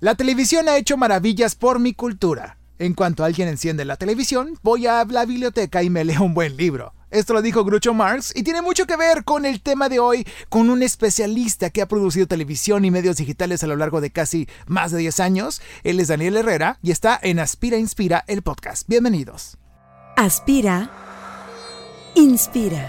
La televisión ha hecho maravillas por mi cultura. En cuanto alguien enciende la televisión, voy a la biblioteca y me leo un buen libro. Esto lo dijo Groucho Marx y tiene mucho que ver con el tema de hoy, con un especialista que ha producido televisión y medios digitales a lo largo de casi más de 10 años. Él es Daniel Herrera y está en Aspira Inspira, el podcast. Bienvenidos. Aspira, inspira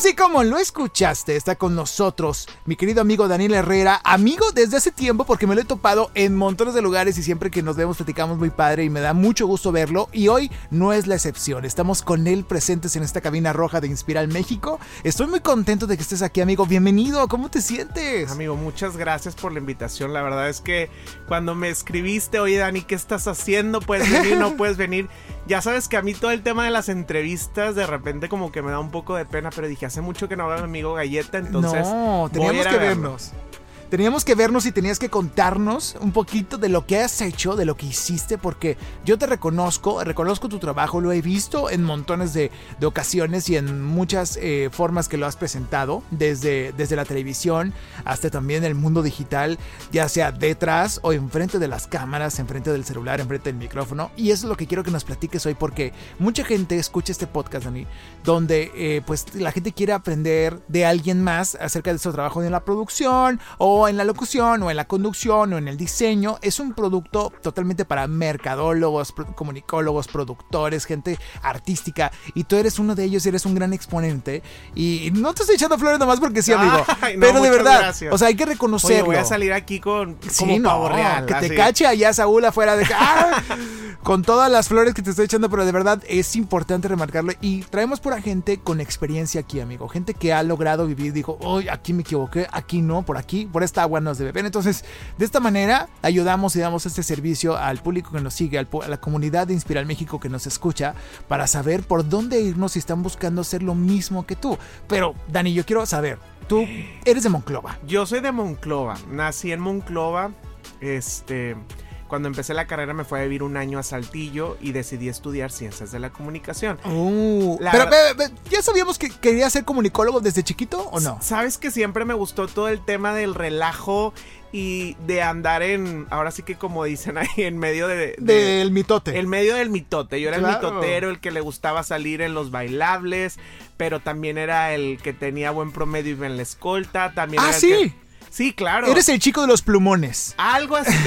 Así como lo escuchaste, está con nosotros mi querido amigo Daniel Herrera, amigo desde hace tiempo porque me lo he topado en montones de lugares y siempre que nos vemos platicamos muy padre y me da mucho gusto verlo y hoy no es la excepción, estamos con él presentes en esta cabina roja de Inspiral México. Estoy muy contento de que estés aquí amigo, bienvenido, ¿cómo te sientes? Amigo, muchas gracias por la invitación, la verdad es que cuando me escribiste, oye Dani, ¿qué estás haciendo? ¿Puedes venir? ¿No puedes venir? Ya sabes que a mí todo el tema de las entrevistas de repente como que me da un poco de pena, pero dije, hace mucho que no veo a mi amigo Galleta, entonces... No, teníamos que vernos. Teníamos que vernos y tenías que contarnos un poquito de lo que has hecho, de lo que hiciste, porque yo te reconozco, reconozco tu trabajo, lo he visto en montones de, ocasiones y en muchas eh, formas que lo has presentado, desde, desde la televisión hasta también el mundo digital, ya sea detrás o enfrente de las cámaras, enfrente del celular, enfrente del micrófono. Y eso es lo que quiero que nos platiques hoy, porque mucha gente escucha este podcast, Dani, donde eh, pues la gente quiere aprender de alguien más acerca de su trabajo en la producción o en la locución o en la conducción o en el diseño. Es un producto totalmente para mercadólogos, comunicólogos, productores, gente artística. Y tú eres uno de ellos, eres un gran exponente. Y no te estoy echando flores nomás porque sí, amigo. pero de verdad, o sea, hay que reconocerlo. voy a salir aquí con como real, Que te cache allá Saúl afuera de... ¡Ah! con todas las flores que te estoy echando, pero de verdad es importante remarcarlo. Y traemos por a gente con experiencia aquí, amigo. Gente que ha logrado vivir, dijo, hoy aquí me equivoqué, aquí no, por aquí, por esta agua no se beber. Entonces, de esta manera ayudamos y damos este servicio al público que nos sigue, a la comunidad de Inspiral México que nos escucha, para saber por dónde irnos si están buscando hacer lo mismo que tú. Pero, Dani, yo quiero saber, tú eres de Monclova. Yo soy de Monclova, nací en Monclova, este... Cuando empecé la carrera me fue a vivir un año a Saltillo y decidí estudiar ciencias de la comunicación. Uh, pero, ¿ya sabíamos que quería ser comunicólogo desde chiquito o no? Sabes que siempre me gustó todo el tema del relajo y de andar en, ahora sí que como dicen ahí, en medio de... del mitote. El medio del mitote. Yo era el mitotero, el que le gustaba salir en los bailables, pero también era el que tenía buen promedio y en la escolta. También ah, era sí. Sí, claro. Eres el chico de los plumones. Algo así.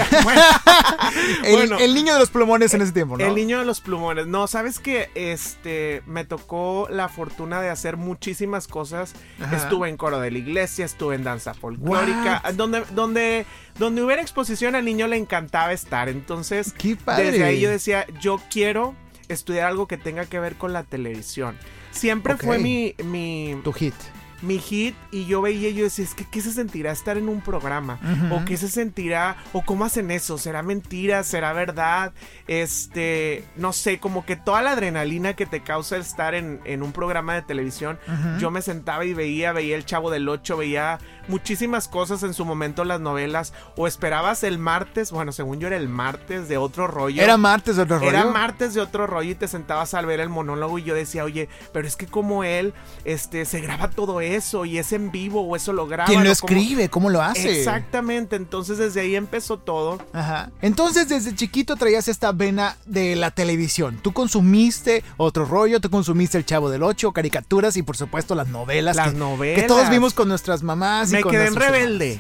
Bueno, el, niño de los plumones en ese tiempo, ¿no? El niño de los plumones. No, sabes que este me tocó la fortuna de hacer muchísimas cosas. Estuve en coro de la iglesia, estuve en danza folclórica, donde donde donde hubiera exposición al niño le encantaba estar. Entonces, desde ahí yo decía, yo quiero estudiar algo que tenga que ver con la televisión. Siempre fue mi, mi tu hit mi hit y yo veía y yo decía, es que ¿qué se sentirá estar en un programa? ¿O qué se sentirá? ¿O cómo hacen eso? ¿Será mentira? ¿Será verdad? Este, no sé, como que toda la adrenalina que te causa estar en, un programa de televisión, yo me sentaba y veía, veía el Chavo del 8, veía muchísimas cosas en su momento las novelas, o esperabas el martes, bueno, según yo era el martes de otro rollo. Era martes de otro rollo. Era martes de otro rollo y te sentabas al ver el monólogo y yo decía, oye, pero es que como él, este, se graba todo eso eso y es en vivo o eso lo graba. ¿Quién lo escribe? ¿Cómo lo hace? Exactamente, entonces desde ahí empezó todo. Ajá. Entonces desde chiquito traías esta vena de la televisión. Tú consumiste otro rollo, tú consumiste El Chavo del Ocho, caricaturas y por supuesto las novelas. Las novelas. Que todos vimos con nuestras mamás. Me quedé en Rebelde.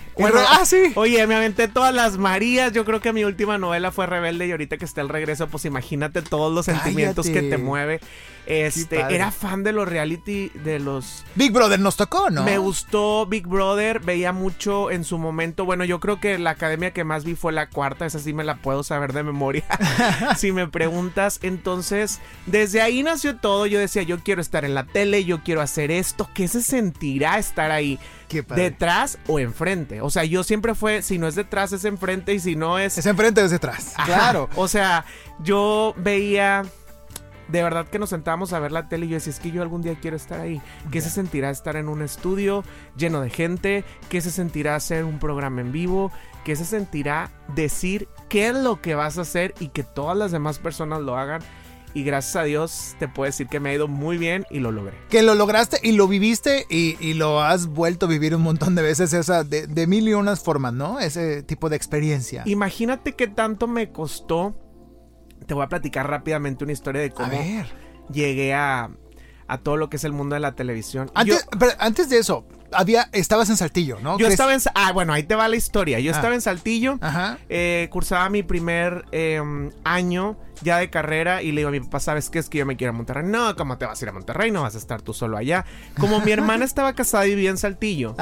ah, sí. Oye, me aventé todas las Marías. Yo creo que mi última novela fue Rebelde y ahorita que está el regreso, pues imagínate todos los sentimientos que te mueve. Este, era fan de los reality, de los... Big Brother, nos tocó, ¿no? Me gustó Big Brother, veía mucho en su momento. Bueno, yo creo que la academia que más vi fue la cuarta, esa sí me la puedo saber de memoria. si me preguntas, entonces, desde ahí nació todo. Yo decía, yo quiero estar en la tele, yo quiero hacer esto. ¿Qué se sentirá estar ahí? ¿Detrás o enfrente? O sea, yo siempre fue, si no es detrás, es enfrente y si no es... Es enfrente es detrás. Claro. O sea, yo veía de verdad que nos sentábamos a ver la tele y yo decía, es que yo algún día quiero estar ahí. ¿Qué se sentirá estar en un estudio lleno de gente? ¿Qué se sentirá hacer un programa en vivo? ¿Qué se sentirá decir qué es lo que vas a hacer y que todas las demás personas lo hagan? Y gracias a Dios te puedo decir que me ha ido muy bien y lo logré. Que lo lograste y lo viviste y, lo has vuelto a vivir un montón de veces, esa de, de mil y unas formas, ¿no? Ese tipo de experiencia. Imagínate qué tanto me costó te voy a platicar rápidamente una historia de cómo llegué a, a todo lo que es el mundo de la televisión. Antes, antes de eso, había, estabas en Saltillo, ¿no? Yo estaba en... Ah, bueno, ahí te va la historia. Yo ah. estaba en Saltillo, eh, cursaba mi primer em, año ya de carrera y le digo a mi papá, ¿sabes qué? Es que yo me quiero a Monterrey. No, ¿cómo te vas a ir a Monterrey? No vas a estar tú solo allá. Como mi hermana estaba casada y vivía en Saltillo,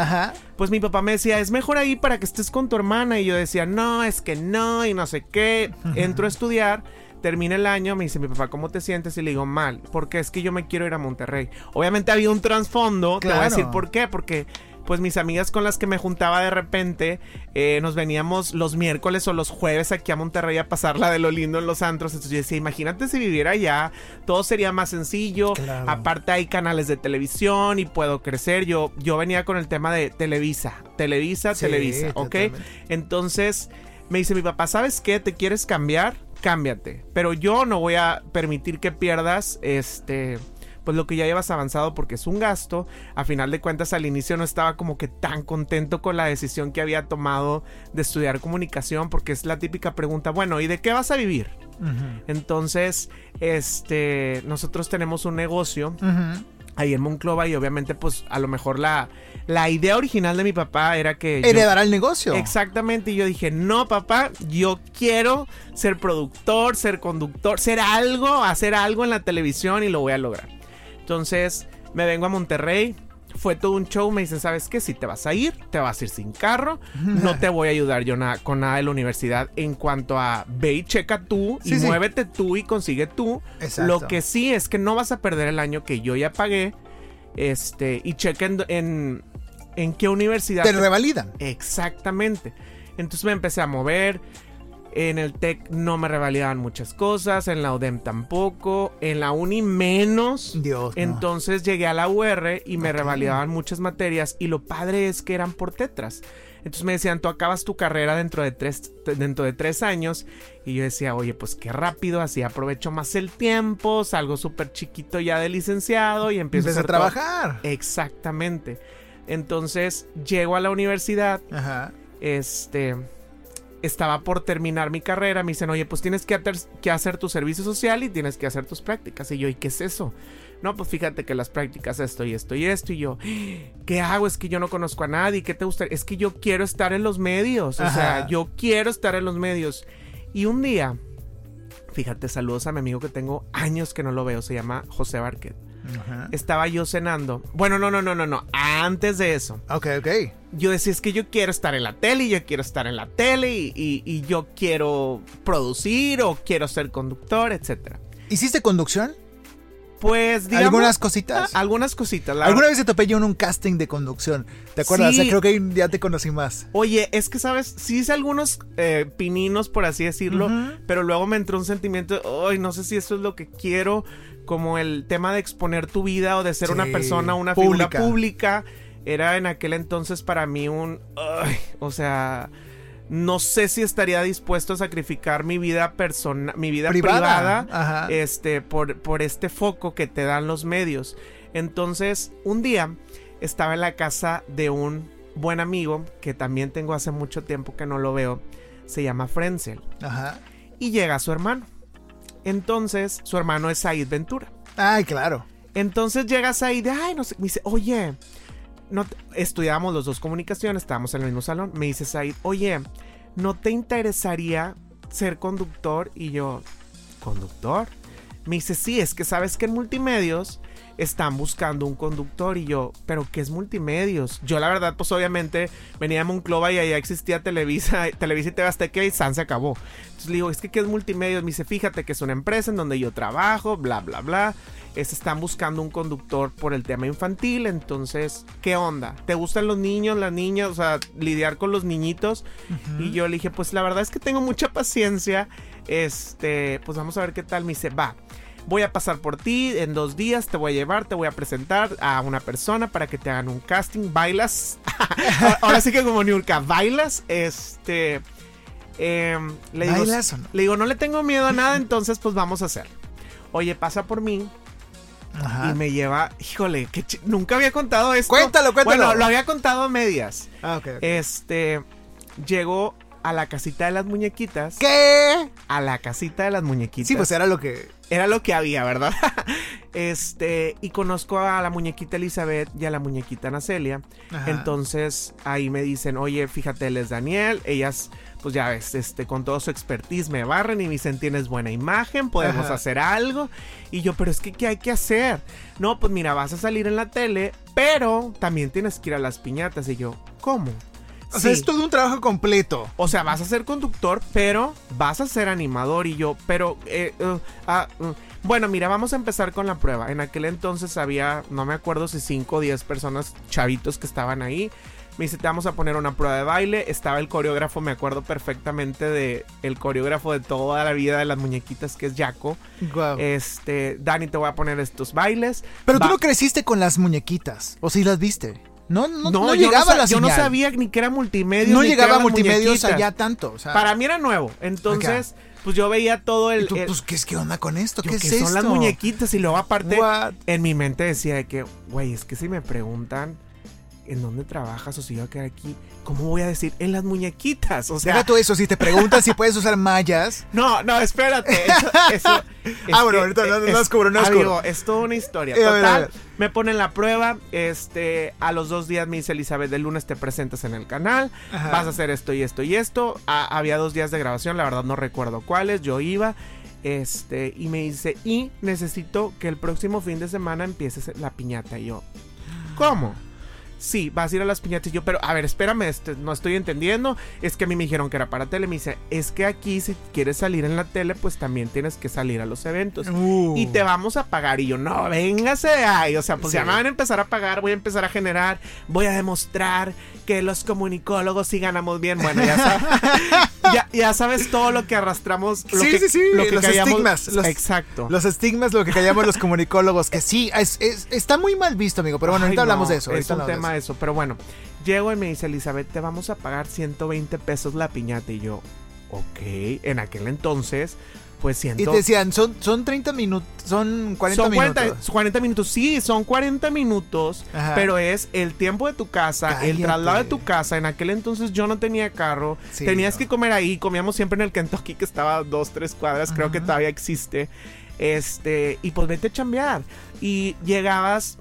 pues mi papá me decía, es mejor ahí para que estés con tu hermana. Y yo decía, no, es que no, y no sé qué. Entro a estudiar termina el año, me dice mi papá, ¿cómo te sientes? Y le digo, mal, porque es que yo me quiero ir a Monterrey. Obviamente había un trasfondo, te voy a decir por qué, porque pues mis amigas con las que me juntaba de repente, eh, nos veníamos los miércoles o los jueves aquí a Monterrey a pasarla de lo lindo en los antros. Entonces yo decía, imagínate si viviera allá, todo sería más sencillo. Aparte hay canales de televisión y puedo crecer. Yo, yo venía con el tema de Televisa, Televisa, Televisa, ¿ok? Entonces me dice mi papá, ¿sabes qué? ¿Te quieres cambiar? Cámbiate. Pero yo no voy a permitir que pierdas este pues lo que ya llevas avanzado porque es un gasto. A final de cuentas al inicio no estaba como que tan contento con la decisión que había tomado de estudiar comunicación porque es la típica pregunta, bueno, ¿y de qué vas a vivir? Entonces, este, nosotros tenemos un negocio ahí en Monclova y obviamente pues a lo mejor la, la idea original de mi papá era que... Heredar el negocio. Exactamente, y yo dije, no papá, yo quiero ser productor, ser conductor, ser algo, hacer algo en la televisión y lo voy a lograr. Entonces me vengo a Monterrey, fue todo un show. Me dicen, ¿sabes qué? Si te vas a ir, te vas a ir sin carro. No te voy a ayudar yo con nada de la universidad en cuanto a ve y checa tú y muévete tú y consigue tú. Lo que sí es que no vas a perder el año que yo ya pagué. Este, y chequen en, en qué universidad. Te revalidan. Exactamente. Entonces me empecé a mover. En el TEC no me revalidaban muchas cosas, en la UDEM tampoco, en la UNI menos. Dios. Entonces llegué a la UR y me revalidaban muchas materias y lo padre es que eran por tetras. Entonces me decían, tú acabas tu carrera dentro de tres, dentro de tres años. Y yo decía, oye, pues qué rápido, así aprovecho más el tiempo, salgo súper chiquito ya de licenciado y empiezo a, trabajar. Exactamente. Entonces llego a la universidad. Ajá. Este estaba por terminar mi carrera, me dicen, oye, pues tienes que, que, hacer tu servicio social y tienes que hacer tus prácticas. Y yo, ¿y qué es eso? No, pues fíjate que las prácticas esto y esto y esto. Y yo, ¿qué hago? Es que yo no conozco a nadie. ¿Qué te gusta? Es que yo quiero estar en los medios. O sea, yo quiero estar en los medios. Y un día, fíjate, saludos a mi amigo que tengo años que no lo veo. Se llama José Barquet. Estaba yo cenando. Bueno, no, no, no, no, no. Antes de eso. Ok, ok. Yo decía, es que yo quiero estar en la tele y yo quiero estar en la tele y, yo quiero producir o quiero ser conductor, etc. ¿Hiciste conducción? Pues, digamos. Algunas cositas. Ah, algunas cositas. Alguna vez se topé yo en un casting de conducción. ¿Te acuerdas? creo que ya te conocí más. Oye, es que, ¿sabes? Sí hice algunos eh, pininos, por así decirlo. Pero luego me entró un sentimiento. Ay, no sé si eso es lo que quiero como el tema de exponer tu vida o de ser una persona, una figura pública, era en aquel entonces para mí un... o sea, no sé si estaría dispuesto a sacrificar mi vida personal, mi vida privada, este, por, por este foco que te dan los medios. Entonces, un día estaba en la casa de un buen amigo que también tengo hace mucho tiempo que no lo veo. Se llama Frenzel. Ajá. Y llega su hermano. Entonces, su hermano es Said Ventura. Ay, claro. Entonces llega Said, ay, no sé, me dice, oye, no estudiábamos los dos comunicaciones, estábamos en el mismo salón. Me dice Said, oye, ¿no te interesaría ser conductor? Y yo, ¿conductor? Me dice, sí, es que sabes que en multimedios están buscando un conductor y yo, pero ¿qué es multimedios? Yo la verdad, pues obviamente venía a Monclova y allá existía Televisa, Televisa y TV Azteca y San se acabó. Entonces le digo, es que ¿qué es multimedios? Me dice, fíjate que es una empresa en donde yo trabajo, bla, bla, bla. Es, están buscando un conductor por el tema infantil, entonces, ¿qué onda? ¿Te gustan los niños, las niñas? O sea, lidiar con los niñitos. Y yo le dije, pues la verdad es que tengo mucha paciencia. Este, pues vamos a ver qué tal. Me dice, va voy a pasar por ti en dos días, te voy a llevar, te voy a presentar a una persona para que te hagan un casting, bailas, ahora sí que como Niurka, bailas, este, em, le, digo, ¿Bailas o no? le digo, no le tengo miedo a nada, entonces pues vamos a hacer. Oye, pasa por mí Ajá. y me lleva, híjole, que nunca había contado esto. Cuéntalo, cuéntalo. Bueno, lo había contado a medias. Ah, ok, ok. Este, llegó a la casita de las muñequitas. ¿Qué? A la casita de las muñequitas. Sí, pues era lo que. Era lo que había, ¿verdad? este, y conozco a la muñequita Elizabeth y a la muñequita Ana Celia. Ajá. Entonces ahí me dicen, oye, fíjate, él es Daniel. Ellas, pues ya ves, este, con todo su expertise me barren y me dicen, tienes buena imagen, podemos Ajá. hacer algo. Y yo, pero es que, ¿qué hay que hacer? No, pues mira, vas a salir en la tele, pero también tienes que ir a las piñatas. Y yo, ¿cómo? O sea, es todo un trabajo completo. O sea, vas a ser conductor, pero vas a ser animador. Y yo, pero, eh, uh, ah, uh. bueno, mira, vamos a empezar con la prueba. En aquel entonces había, no me acuerdo si 5 o 10 personas, chavitos que estaban ahí. Me dice, te vamos a poner una prueba de baile. Estaba el coreógrafo, me acuerdo perfectamente de el coreógrafo de toda la vida de las muñequitas, que es Jaco. Este, Dani, te voy a poner estos bailes. Pero tú no creciste con las muñequitas. ¿O sí las viste? No, no, no, llegaba la Yo no señal. sabía ni que era multimedia. No que llegaba las multimedios allá tanto. O sea, Para mí era nuevo. Entonces, pues yo veía todo el. tú, el- pues, ¿qué, es, ¿qué onda con esto? yo, ¿Qué es que esto? son las muñequitas. Y luego, aparte, What? en mi mente decía de que, güey, es que si me preguntan en dónde trabajas o si voy a quedar aquí, ¿cómo voy a decir en las muñequitas? O sea, Deja tú eso, si te preguntan si puedes usar mallas. no, no, espérate. Eso, eso- es Ah, bueno, que ahorita no- no es- no amigo, es toda una historia. A ver, a Total, ver. me ponen la prueba. Este, a los dos días me dice Elizabeth, el lunes te presentas en el canal. Ajá. Vas a hacer esto y esto y esto. Ah, había dos días de grabación, la verdad no recuerdo cuáles. Yo iba. Este, y me dice, y necesito que el próximo fin de semana empieces la piñata. Y yo, ¿cómo? Sí, vas a ir a las piñatas. Y yo, pero a ver, espérame, este, no estoy entendiendo. Es que a mí me dijeron que era para tele. Me dice, es que aquí si quieres salir en la tele, pues también tienes que salir a los eventos. Uh. Y te vamos a pagar. Y yo, no, véngase de ahí. O sea, pues Sí. ya me van a empezar a pagar, voy a empezar a generar, voy a demostrar que los comunicólogos sí ganamos bien. Bueno, ya sabes, ya, ya sabes todo lo que arrastramos. Lo Sí, que, sí, sí, Lo que los callamos- estigmas, los- Exacto. Los estigmas, lo que callamos los comunicólogos, que sí, es- es- está muy mal visto, amigo. Pero bueno, Ay, ahorita hablamos no, de eso. Es ahorita un hablamos tema eso. Pero bueno, llego y me dice Elizabeth, te vamos a pagar 120 pesos la piñata. Y yo, ok. En aquel entonces, pues siento. Y te decían, son, son 30 minutos, son 40 son 40, minutos. 40 minutos, sí, son 40 minutos, Ajá. pero es el tiempo de tu casa, el traslado de tu casa. En aquel entonces yo no tenía carro, Sí, tenías no. que comer ahí, comíamos siempre en el Kentucky que estaba a dos, tres cuadras, creo que todavía existe. Este, y pues vete a chambear. Y llegabas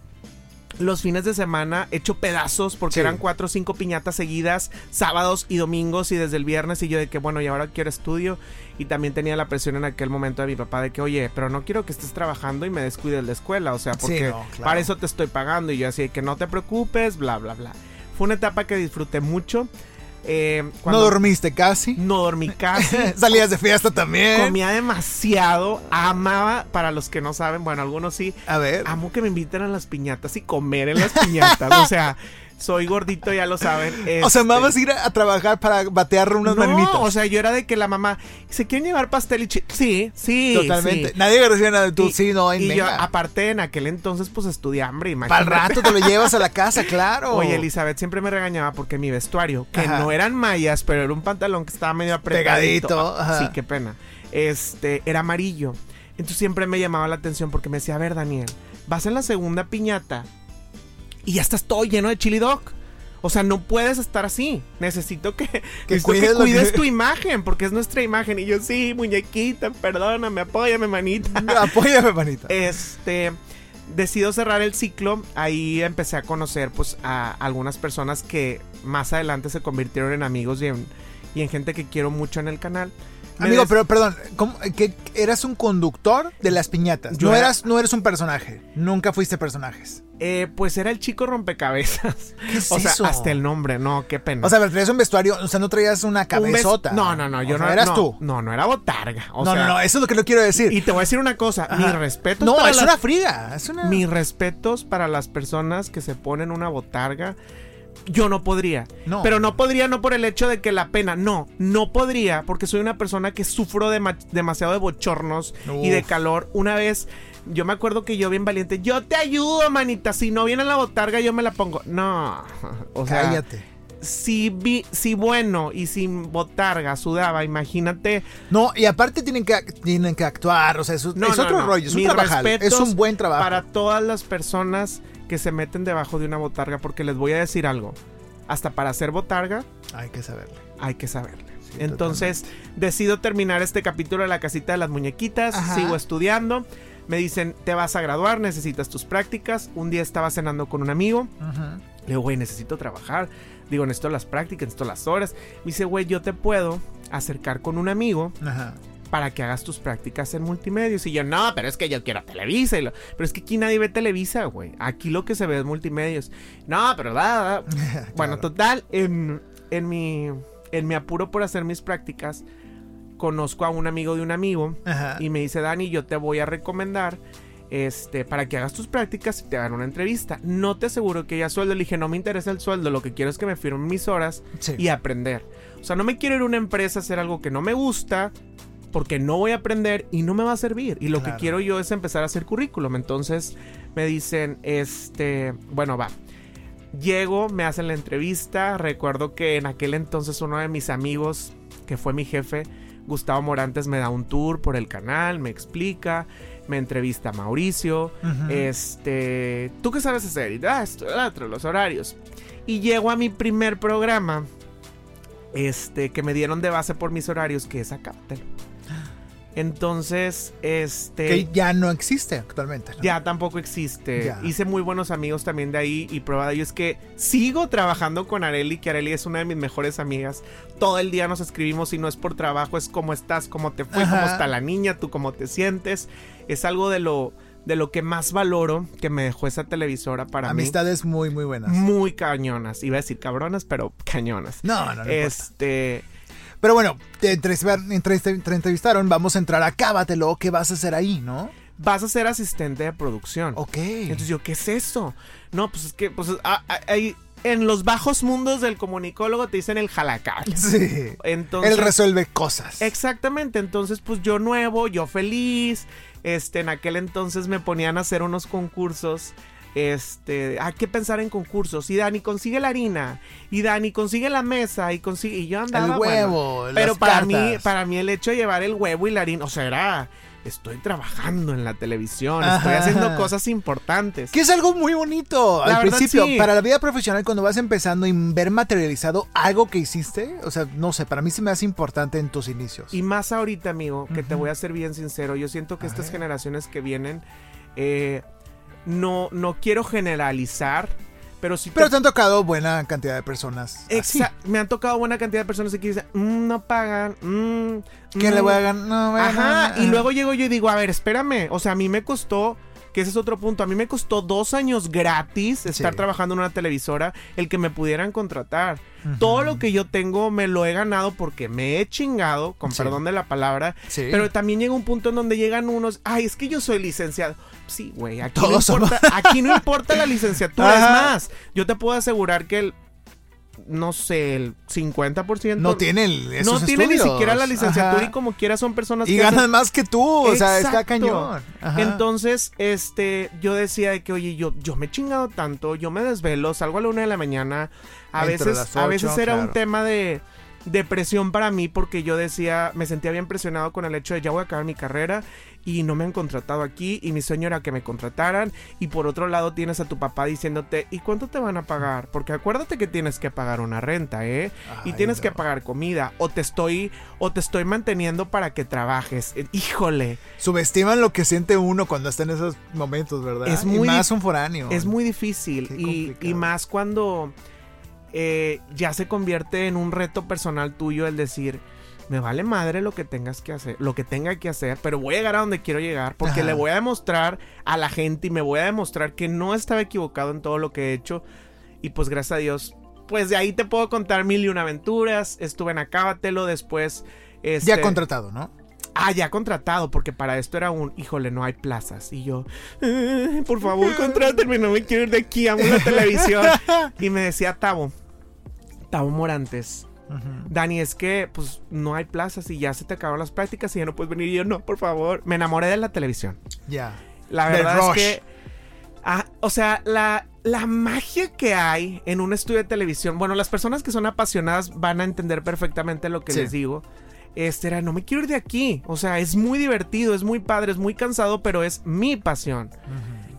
los fines de semana hecho pedazos porque Sí. eran cuatro o cinco piñatas seguidas, sábados y domingos y desde el viernes. Y yo de que bueno y ahora quiero estudio y también tenía la presión en aquel momento de mi papá de que oye pero no quiero que estés trabajando y me descuides la escuela o sea porque no, claro. para eso te estoy pagando y yo así de que no te preocupes bla bla bla. Fue una etapa que disfruté mucho eh, No dormiste casi. no dormí casi Salías de fiesta también. comía demasiado amaba para los que no saben bueno algunos sí A ver. Amo que me inviten a las piñatas y comer en las piñatas. o sea, soy gordito, ya lo saben. o sea, Este, mamás ir a, a trabajar para batear unas no, o sea, yo era de que la mamá, ¿se quieren llevar pastel y chi-?" Sí, sí. Totalmente. sí. Nadie recibe nada de tú. Y- sí, no, Y yo, venga. aparte, en aquel entonces, pues estudié hambre, Para el imagínate. rato te lo llevas a la casa, claro. Oye, Elizabeth siempre me regañaba porque mi vestuario, que Ajá. no eran mallas, pero era un pantalón que estaba medio apretadito. Pegadito, ajá. Sí, qué pena. Este, era amarillo. Entonces siempre me llamaba la atención porque me decía, a ver, Daniel, vas en la segunda piñata y ya estás todo lleno de chili dog. O sea, no puedes estar así. Necesito que, necesito cuides que lo cuides que- tu imagen, porque es nuestra imagen. Y yo, sí, muñequita, perdóname, apóyame, manita. Apóyame, manita. Este, decido cerrar el ciclo. Ahí empecé a conocer pues a algunas personas que más adelante se convirtieron en amigos y en, y en gente que quiero mucho en el canal. Amigo, pero perdón, ¿cómo, que eras un conductor de las piñatas. Yo no era- eras, no eres un personaje. Nunca fuiste personajes. Eh, pues era el chico rompecabezas. ¿Qué es o sea, eso? hasta el nombre, no, qué pena. O sea, pero traías un vestuario, o sea, no traías una Un cabezota. No, no, no, yo O no sea, eras no, tú. No, no era botarga. O no, sea, no, no, eso es lo que no quiero decir. Y te voy a decir una cosa, Ajá. mis respetos no, para es las- una friga. Es una. mis respetos para las personas que se ponen una botarga. Yo no podría. No. Pero no podría no por el hecho de que la pena. No, no podría porque soy una persona que sufro de demasiado de bochornos y de calor. Una vez, yo me acuerdo que yo bien valiente, yo te ayudo, manita. Si no viene la botarga, yo me la pongo. No. O sea, Cállate. si, vi, si bueno y sin botarga sudaba, imagínate. No, y aparte tienen que, tienen que actuar, o sea, es, No, es no, otro rollo, es un. Es un buen trabajo. Para todas las personas que se meten debajo de una botarga, porque les voy a decir algo. Hasta para hacer botarga Hay que saberle. hay que saberle. Sí, Entonces decido terminar este capítulo de la casita de las muñequitas, Ajá. sigo estudiando. Me dicen, te vas a graduar, necesitas tus prácticas. Un día estaba cenando con un amigo. Le digo, güey, necesito trabajar. Digo, necesito las prácticas, necesito las horas. Me dice, güey, yo te puedo acercar con un amigo Ajá. Para que hagas tus prácticas en multimedios. Y yo, no, pero es que yo quiero Televisa. Y lo- pero es que aquí nadie ve Televisa, güey. Aquí lo que se ve es multimedios. No, pero da. da. Bueno, Claro. total, en, en, mi, en mi apuro por hacer mis prácticas, conozco a un amigo de un amigo Ajá. y me dice, Dani, yo te voy a recomendar este, para que hagas tus prácticas y te hagan una entrevista. No te aseguro que ya sueldo. Le dije, no me interesa el sueldo, lo que quiero es que me firmen mis horas Sí. y aprender. O sea, no me quiero ir a una empresa a hacer algo que no me gusta porque no voy a aprender y no me va a servir. Y lo Claro. que quiero yo es empezar a hacer currículum. Entonces me dicen, este, bueno, va. Llego, me hacen la entrevista. Recuerdo que en aquel entonces uno de mis amigos, que fue mi jefe, Gustavo Morantes, me da un tour por el canal, me explica, me entrevista a Mauricio. Este, ¿tú qué sabes hacer? Y, ah, esto, el otro, los horarios. Y llego a mi primer programa, este, que me dieron de base por mis horarios, que es Acábatelo. Entonces, este, que ya no existe actualmente. ¿no? ya tampoco existe. Ya. Hice muy buenos amigos también de ahí y prueba de ello es que sigo trabajando con Areli, que Areli es una de mis mejores amigas. Todo el día nos escribimos y no es por trabajo, es cómo estás, cómo te fue, cómo está la niña, tú cómo te sientes. Es algo de lo de lo que más valoro que me dejó esa televisora para Amistades muy, muy buenas. mí. Muy cañonas. Iba a decir cabronas, pero cañonas. No, no, no. importa. Pero bueno, te, entrevist- entrevist- te entrevistaron, vamos a entrar a Cábatelo, ¿qué vas a hacer ahí, no? vas a ser asistente de producción. Ok. Entonces yo, ¿qué es eso? No, pues es que, pues, ah, ah, hay- en los bajos mundos del comunicólogo te dicen el jalacal. sí. Entonces, Él resuelve cosas. exactamente, entonces pues yo nuevo, yo feliz, este, en aquel entonces me ponían a hacer unos concursos, este, hay que pensar en concursos, y Dani consigue la harina, y Dani consigue la mesa, y consigue, y yo andaba, el bueno, huevo, las pero para mí, para mí el hecho de llevar el huevo y la harina, o sea, era, estoy trabajando en la televisión, estoy haciendo cosas importantes. Que es algo muy bonito La al verdad, principio. sí. Para la vida profesional, cuando vas empezando y ver materializado algo que hiciste, o sea, no sé, para mí se me hace importante en tus inicios. Y más ahorita, amigo, que te voy a ser bien sincero, yo siento que A estas ver. generaciones que vienen, eh, no, no quiero generalizar, pero sí... Pero te han tocado buena cantidad de personas. así. Exa- me han tocado buena cantidad de personas que dicen, "Mm, no pagan, mm, ¿Quién le mm". voy a ganar? No, bueno, Ajá, y luego llego yo y digo, a ver, espérame, o sea, a mí me costó, que ese es otro punto, a mí me costó dos años gratis estar Sí. trabajando en una televisora, el que me pudieran contratar. Todo lo que yo tengo me lo he ganado porque me he chingado, con Sí. perdón de la palabra, Sí. pero también llega un punto en donde llegan unos, ay, es que yo soy licenciado. Sí, güey, aquí, no importa, aquí no importa la licenciatura, es más, yo te puedo asegurar que el, no sé, el 50% no tiene el- esos no tiene ni siquiera la licenciatura Ajá. y como quiera son personas Y que hacen- ganan más que tú, o sea, está cañón. Ajá. Entonces, este, yo decía de que, oye, yo, yo me he chingado tanto, yo me desvelo, salgo a la una de la mañana. A Entre veces, a veces era un tema de depresión para mí porque yo decía, me sentía bien presionado con el hecho de ya voy a acabar mi carrera y no me han contratado aquí y mi sueño era que me contrataran y por otro lado tienes a tu papá diciéndote, ¿y cuánto te van a pagar? Porque acuérdate que tienes que pagar una renta, ¿eh? y tienes que pagar comida o te estoy o te estoy manteniendo para que trabajes. Eh, Híjole, Subestiman lo que siente uno cuando está en esos momentos, ¿verdad? Es Y muy más un foráneo. Es muy difícil y, complicado. y más cuando eh, ya se convierte en un reto personal tuyo el decir, me vale madre lo que tengas que hacer, lo que tenga que hacer, pero voy a llegar a donde quiero llegar porque Ajá. le voy a demostrar a la gente y me voy a demostrar que no estaba equivocado en todo lo que he hecho. Y pues gracias a Dios, pues de ahí te puedo contar mil y una aventuras. Estuve en Acábatelo, después... Este, Ya contratado, ¿no? Ah, ya contratado, porque para esto era un, híjole, no hay plazas. Y yo, "Eh, por favor, contrátenme, no me quiero ir de aquí, amo la televisión. Y me decía Tavo, Tavo Morantes, Dani, es que pues no hay plazas y ya se te acabaron las prácticas y ya no puedes venir. Y yo, no, por favor. Me enamoré de la televisión. Ya. La Del verdad es rush. que. ah, o sea, la, la magia que hay en un estudio de televisión. Bueno, las personas que son apasionadas van a entender perfectamente lo que Sí. les digo. Este era, no me quiero ir de aquí. O sea, es muy divertido, es muy padre, es muy cansado, pero es mi pasión.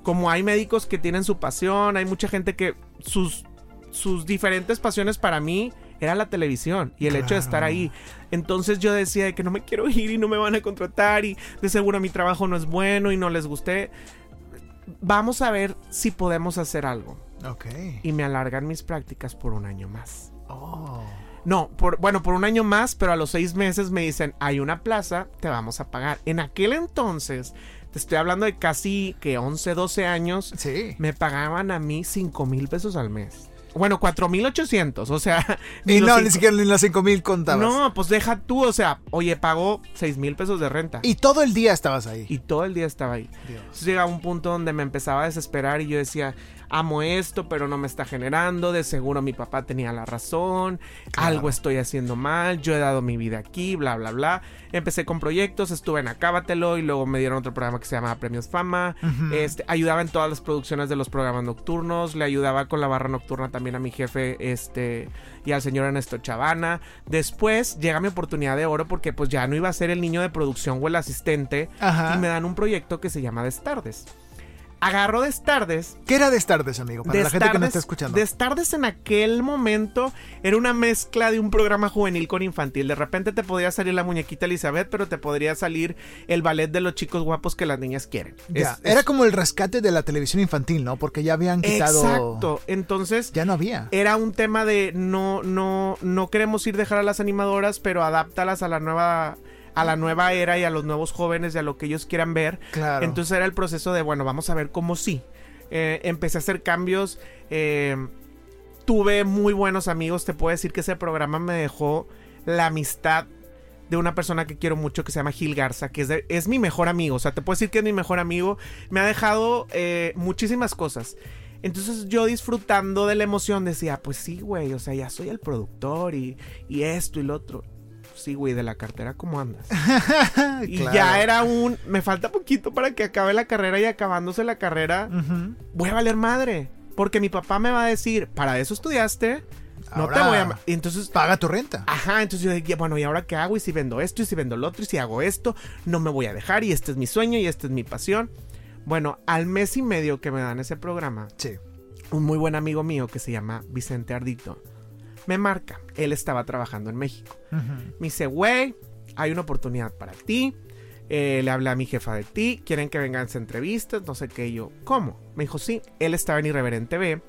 Como hay médicos que tienen su pasión, hay mucha gente que sus, sus diferentes pasiones para mí era la televisión y el hecho de estar ahí. Entonces yo decía de que no me quiero ir y no me van a contratar y de seguro mi trabajo no es bueno y no les gusté. Vamos a ver si podemos hacer algo. Ok. Y me alargan mis prácticas por un año más. Oh. No, por, bueno, por un año más, pero a los seis meses me dicen, hay una plaza, te vamos a pagar. En aquel entonces, te estoy hablando de casi que 11, 12 años, Sí. me pagaban a mí 5 mil pesos al mes. Bueno, 4 mil 800, o sea... Y no, cinco- ni siquiera ni las 5 mil contabas. No, pues deja tú, o sea, oye, pago 6 mil pesos de renta. Y todo el día estabas ahí. Y todo el día estaba ahí. Dios. Entonces llegaba un punto donde me empezaba a desesperar y yo decía, amo esto, pero no me está generando, de seguro mi papá tenía la razón, Claro. algo estoy haciendo mal, yo he dado mi vida aquí, bla, bla, bla. Empecé con proyectos, estuve en Acábatelo y luego me dieron otro programa que se llamaba Premios Fama. Este, ayudaba en todas las producciones de los programas nocturnos, le ayudaba con la barra nocturna también a mi jefe este, y al señor Ernesto Chavana. Después llega mi oportunidad de oro porque pues ya no iba a ser el niño de producción o el asistente Ajá. y me dan un proyecto que se llama Destardes. Agarro Destardes. ¿Qué era Destardes, amigo? Para la gente que no está escuchando. Destardes en aquel momento era una mezcla de un programa juvenil con infantil. De repente te podría salir la muñequita Elizabeth, pero te podría salir el ballet de los chicos guapos que las niñas quieren. Ya, Es- Era es- como el rescate de la televisión infantil, ¿no? Porque ya habían quitado. Exacto. Entonces, Ya no había. era un tema de no, no, no queremos ir dejar a las animadoras, pero adáptalas a la nueva, a la nueva era y a los nuevos jóvenes y a lo que ellos quieran ver. Claro. Entonces era el proceso de, bueno, vamos a ver cómo sí. Eh, empecé a hacer cambios. eh, tuve muy buenos amigos. Te puedo decir que ese programa me dejó la amistad de una persona que quiero mucho que se llama Gil Garza, que es, de- es mi mejor amigo. O sea, te puedo decir que es mi mejor amigo. Me ha dejado eh, muchísimas cosas. Entonces yo disfrutando de la emoción decía, pues sí, güey, o sea, ya soy el productor y, y esto y lo otro. Sí, güey, de la cartera, ¿cómo andas? Y Claro. ya era un. Me falta poquito para que acabe la carrera y acabándose la carrera, voy a valer madre. Porque mi papá me va a decir, para eso estudiaste, no te voy a. ma-". Y entonces. Paga tu renta. Ajá, entonces yo dije, bueno, ¿y ahora qué hago? Y si vendo esto, y si vendo lo otro, y si hago esto, no me voy a dejar, y este es mi sueño, y esta es mi pasión. Bueno, al mes y medio que me dan ese programa, Sí. un muy buen amigo mío que se llama Vicente Ardito me marca. Él estaba trabajando en México. Me dice, güey, hay una oportunidad para ti. Eh, le hablé a mi jefa de ti. Quieren que vengan a esa entrevista. No sé qué. Y yo, ¿cómo? Me dijo, sí. Él estaba en Irreverente B,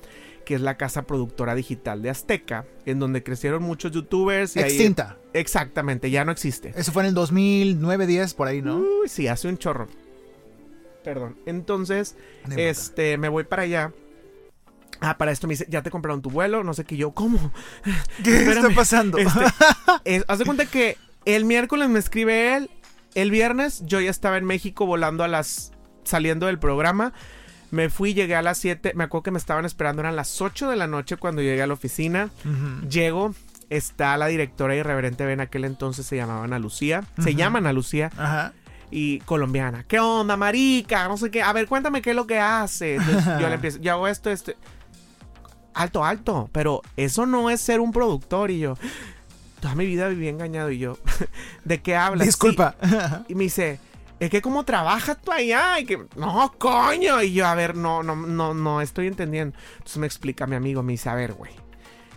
que es la casa productora digital de Azteca, en donde crecieron muchos youtubers. Y ahí- Extinta. exactamente, ya no existe. Eso fue en el 2009, 10, por ahí, ¿no? Uy, sí, hace un chorro. Perdón. Entonces, No este, me voy para allá. Ah, para esto me dice, ya te compraron tu vuelo, no sé qué. Yo, ¿cómo? ¿Qué está pasando? Este, es- haz de cuenta que el miércoles me escribe él. El viernes yo ya estaba en México volando a las. saliendo del programa. Me fui, llegué a las 7. Me acuerdo que me estaban esperando, eran las 8 de la noche cuando llegué a la oficina. Llego, está la directora irreverente en aquel entonces se llamaba Ana Lucía. Se llama Ana Lucía Ajá. y colombiana. ¿Qué onda, marica? No sé qué. A ver, cuéntame qué es lo que hace. Entonces yo le empiezo, yo hago esto, esto. Alto, alto. Pero eso no es ser un productor. Y yo, toda mi vida viví engañado. Y yo, ¿de qué hablas? Disculpa. Sí. Y me dice, es que cómo trabajas tú allá. Y que, no, coño. Y yo, a ver, no, no, no, no estoy entendiendo. Entonces me explica mi amigo, me dice, a ver, güey,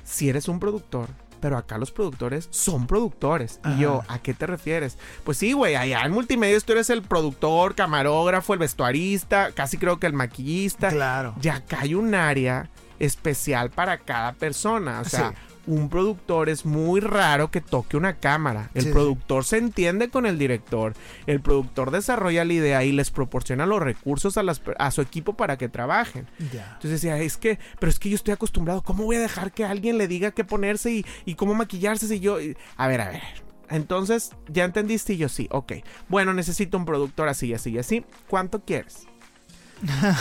si eres un productor. Pero acá los productores son productores. Y yo, ¿a qué te refieres? Pues sí, güey, allá en multimedia tú eres el productor, camarógrafo, el vestuarista, casi creo que el maquillista. claro. Ya acá hay un área especial para cada persona. O sea, Sí. un productor es muy raro que toque una cámara. El Sí, sí. productor se entiende con el director. El productor desarrolla la idea y les proporciona los recursos a, las a su equipo para que trabajen. Entonces decía, es que, pero es que yo estoy acostumbrado. ¿Cómo voy a dejar que alguien le diga qué ponerse y, y cómo maquillarse si yo... y- A ver, a ver. Entonces, ¿ya entendiste? Y yo sí, ok. Bueno, necesito un productor así, así, así. ¿Cuánto quieres?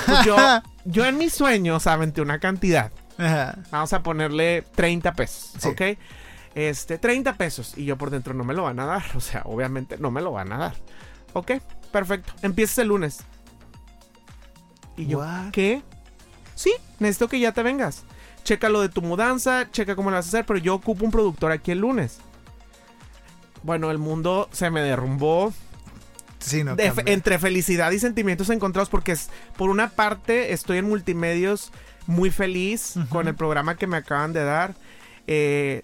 Pues yo, yo en mis sueños aventé una cantidad. Ajá. Vamos a ponerle 30 pesos, Sí. ¿ok? Este, 30 pesos. Y yo por dentro no me lo van a dar. O sea, obviamente no me lo van a dar. Ok, perfecto. Empiezas el lunes. Y yo, What? ¿qué? Sí, necesito que ya te vengas. Checa lo de tu mudanza, checa cómo lo vas a hacer, pero yo ocupo un productor aquí el lunes. Bueno, el mundo se me derrumbó Sí, no. de- cambia. entre felicidad y sentimientos encontrados porque es, por una parte estoy en multimedios muy feliz con el programa que me acaban de dar, eh,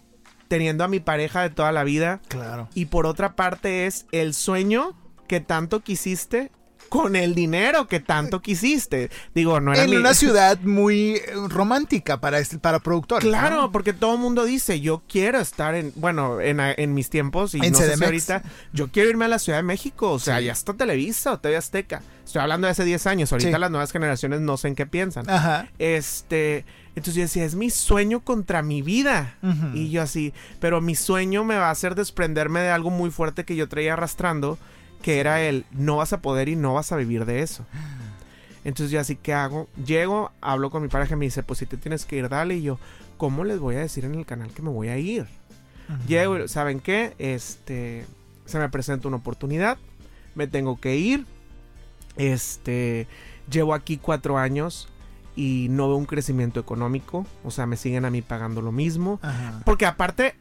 teniendo a mi pareja de toda la vida Claro. y por otra parte es el sueño que tanto quisiste con el dinero que tanto quisiste. Digo, no era En mi- una ciudad muy eh, romántica para, este- para productores. Claro, ¿no? porque todo el mundo dice, yo quiero estar en, bueno, en, en mis tiempos y En no sé si ahorita, yo quiero irme a la Ciudad de México, o sea, Sí. ya está Televisa o TV Azteca. Estoy hablando de hace 10 años, ahorita Sí. las nuevas generaciones no sé en qué piensan. Ajá. Este, entonces yo decía, es mi sueño contra mi vida. Y yo así, pero mi sueño me va a hacer desprenderme de algo muy fuerte que yo traía arrastrando, que era el no vas a poder y no vas a vivir de eso. Entonces yo así, ¿qué hago? Llego, hablo con mi pareja y me dice, pues si te tienes que ir, dale. Y yo, ¿cómo les voy a decir en el canal que me voy a ir? Ujú. Llego, ¿saben qué? Este, se me presenta una oportunidad, me tengo que ir. Este, llevo aquí cuatro años y no veo un crecimiento económico, o sea, me siguen a mí pagando lo mismo. Ajá. Porque aparte,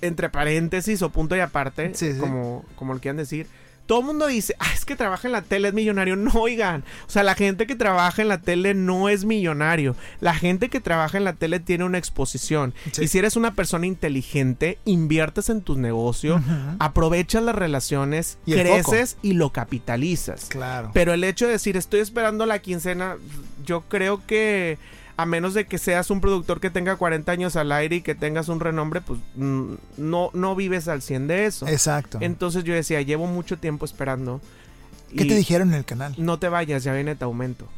entre paréntesis o punto y aparte, Sí, sí. como, como lo quieran decir, todo el mundo dice, ah, es que trabaja en la tele, es millonario. No, oigan, o sea, la gente que trabaja en la tele no es millonario. La gente que trabaja en la tele tiene una exposición. Sí. Y si eres una persona inteligente, inviertes en tu negocio, aprovechas las relaciones, Y creces y lo capitalizas. Claro. Pero el hecho de decir, estoy esperando la quincena, yo creo que a menos de que seas un productor que tenga 40 años al aire y que tengas un renombre, pues mm, no, no vives al 100 de eso. Exacto. Entonces yo decía, llevo mucho tiempo esperando. ¿Qué y te dijeron en el canal? No te vayas, ya viene tu aumento.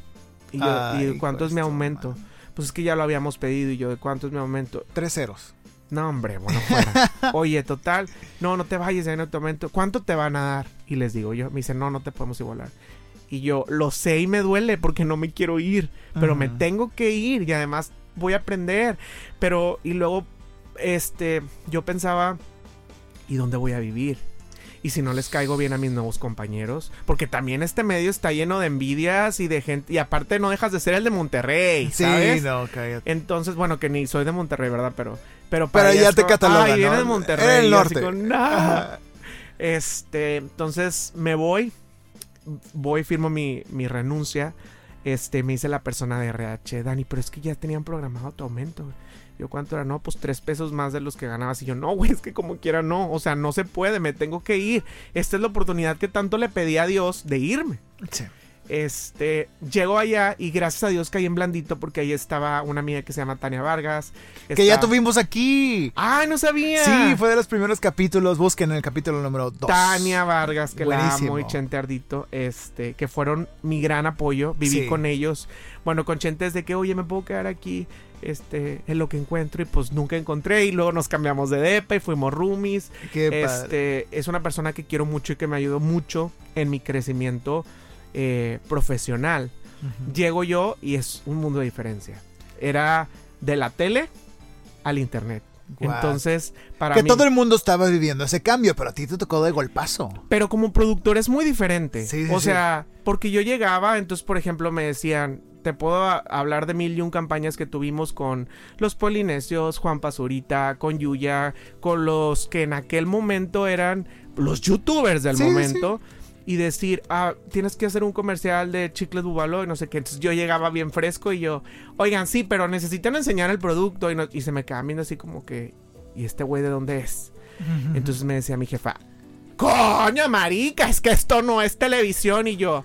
Y yo, Ay, ¿y cuánto es de mi aumento? Pues es que ya lo habíamos pedido y yo, ¿de cuánto es mi aumento? Tres ceros. No, hombre, bueno, fuera. Oye, total, no, no te vayas, ya viene tu aumento. ¿Cuánto te van a dar? Y les digo yo, me dice, no, no te podemos igualar. Y yo, lo sé y me duele porque no me quiero ir, pero me tengo que ir y además voy a aprender. Pero, y luego, este, yo pensaba, ¿y dónde voy a vivir? Y si no les caigo bien a mis nuevos compañeros, porque también este medio está lleno de envidias y de gente, y aparte no dejas de ser el de Monterrey, ¿sabes? Sí, no, cállate. Entonces, bueno, que ni soy de Monterrey, ¿verdad? Pero, pero, Pero ella ya te catalogan, Ay, viene ¿no? de Monterrey. El norte. con, "No". Ajá. Este, entonces me voy, voy, firmo mi, mi renuncia. Este, me dice la persona de RH, Dani, pero es que ya tenían programado tu aumento. güey". Yo, ¿cuánto era? No, pues tres pesos más de los que ganabas. Y yo, no, güey, es que como quiera, no. O sea, no se puede, me tengo que ir. Esta es la oportunidad que tanto le pedí a Dios de irme. Sí. Este, llego allá y gracias a Dios caí en blandito porque ahí estaba una amiga que se llama Tania Vargas. Que ya tuvimos aquí. ¡Ay, no sabía! Sí, fue de los primeros capítulos. Busquen el capítulo número 2. Tania Vargas, que la Buenísimo. amo, y Chente Ardito, este, que fueron mi gran apoyo. Viví Sí. con ellos. Bueno, con Chente es de que, oye, me puedo quedar aquí, este, en lo que encuentro, y pues nunca encontré. Y luego nos cambiamos de depa y fuimos roomies. Qué padre. Este, es una persona que quiero mucho y que me ayudó mucho en mi crecimiento eh, profesional. Llego yo y es un mundo de diferencia. Era de la tele al internet. Entonces, para Que mí. todo el mundo estaba viviendo ese cambio, pero a ti te tocó de golpazo. Pero como productor es muy diferente. Sí, sí, o sí. sea, porque yo llegaba, entonces, por ejemplo, me decían, te puedo hablar de mil y un campañas que tuvimos con los polinesios, Juan Pazurita, con Yuya, con los que en aquel momento eran los youtubers del Sí, momento. Y decir, ah, tienes que hacer un comercial de chicles bubalo y no sé qué. Entonces yo llegaba bien fresco y yo, oigan, sí, pero necesitan enseñar el producto. Y, no- y se me quedaban viendo así como que, ¿y este güey de dónde es? Entonces me decía mi jefa, coño, marica, es que esto no es televisión. Y yo,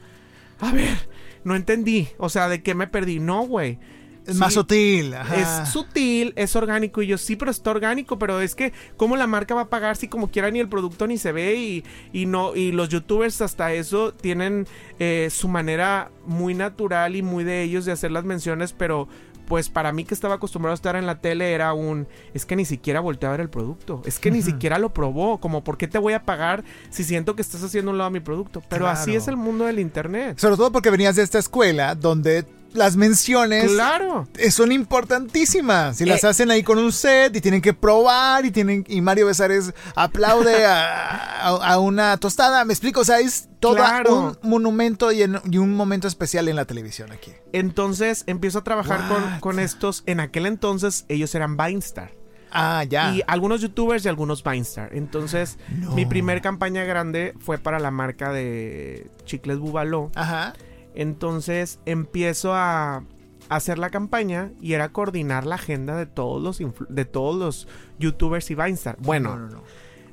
a ver, no entendí. O sea, ¿de qué me perdí? No, güey. Es más sutil. ajá. Es sutil, es orgánico. Y yo, sí, pero está orgánico. Pero es que, ¿cómo la marca va a pagar si como quiera ni el producto ni se ve? Y, y no, y los youtubers hasta eso tienen eh, su manera muy natural y muy de ellos de hacer las menciones, pero. Pues para mí que estaba acostumbrado a estar en la tele era un... Es que ni siquiera volteé a ver el producto. Es que ni siquiera lo probó. Como, ¿por qué te voy a pagar si siento que estás haciendo un lado a mi producto? Pero así es el mundo del internet. Sobre todo porque venías de esta escuela donde las menciones Claro. eh, son importantísimas. Y las Eh. hacen ahí con un set y tienen que probar y tienen y Mario Besares aplaude a, a- a una tostada. Me explico, o sea, es todo Claro. un monumento y, en- y un momento especial en la televisión aquí. Entonces empiezo a trabajar con, con estos. En aquel entonces ellos eran Vinestar. Ah, ya. Y algunos youtubers y algunos Vinestar. Entonces, No. mi primer campaña grande fue para la marca de Chicles Bubaló. Ajá. Entonces, empiezo a hacer la campaña y era coordinar la agenda de todos los de todos los youtubers y Vinestar. Bueno, No, no, no.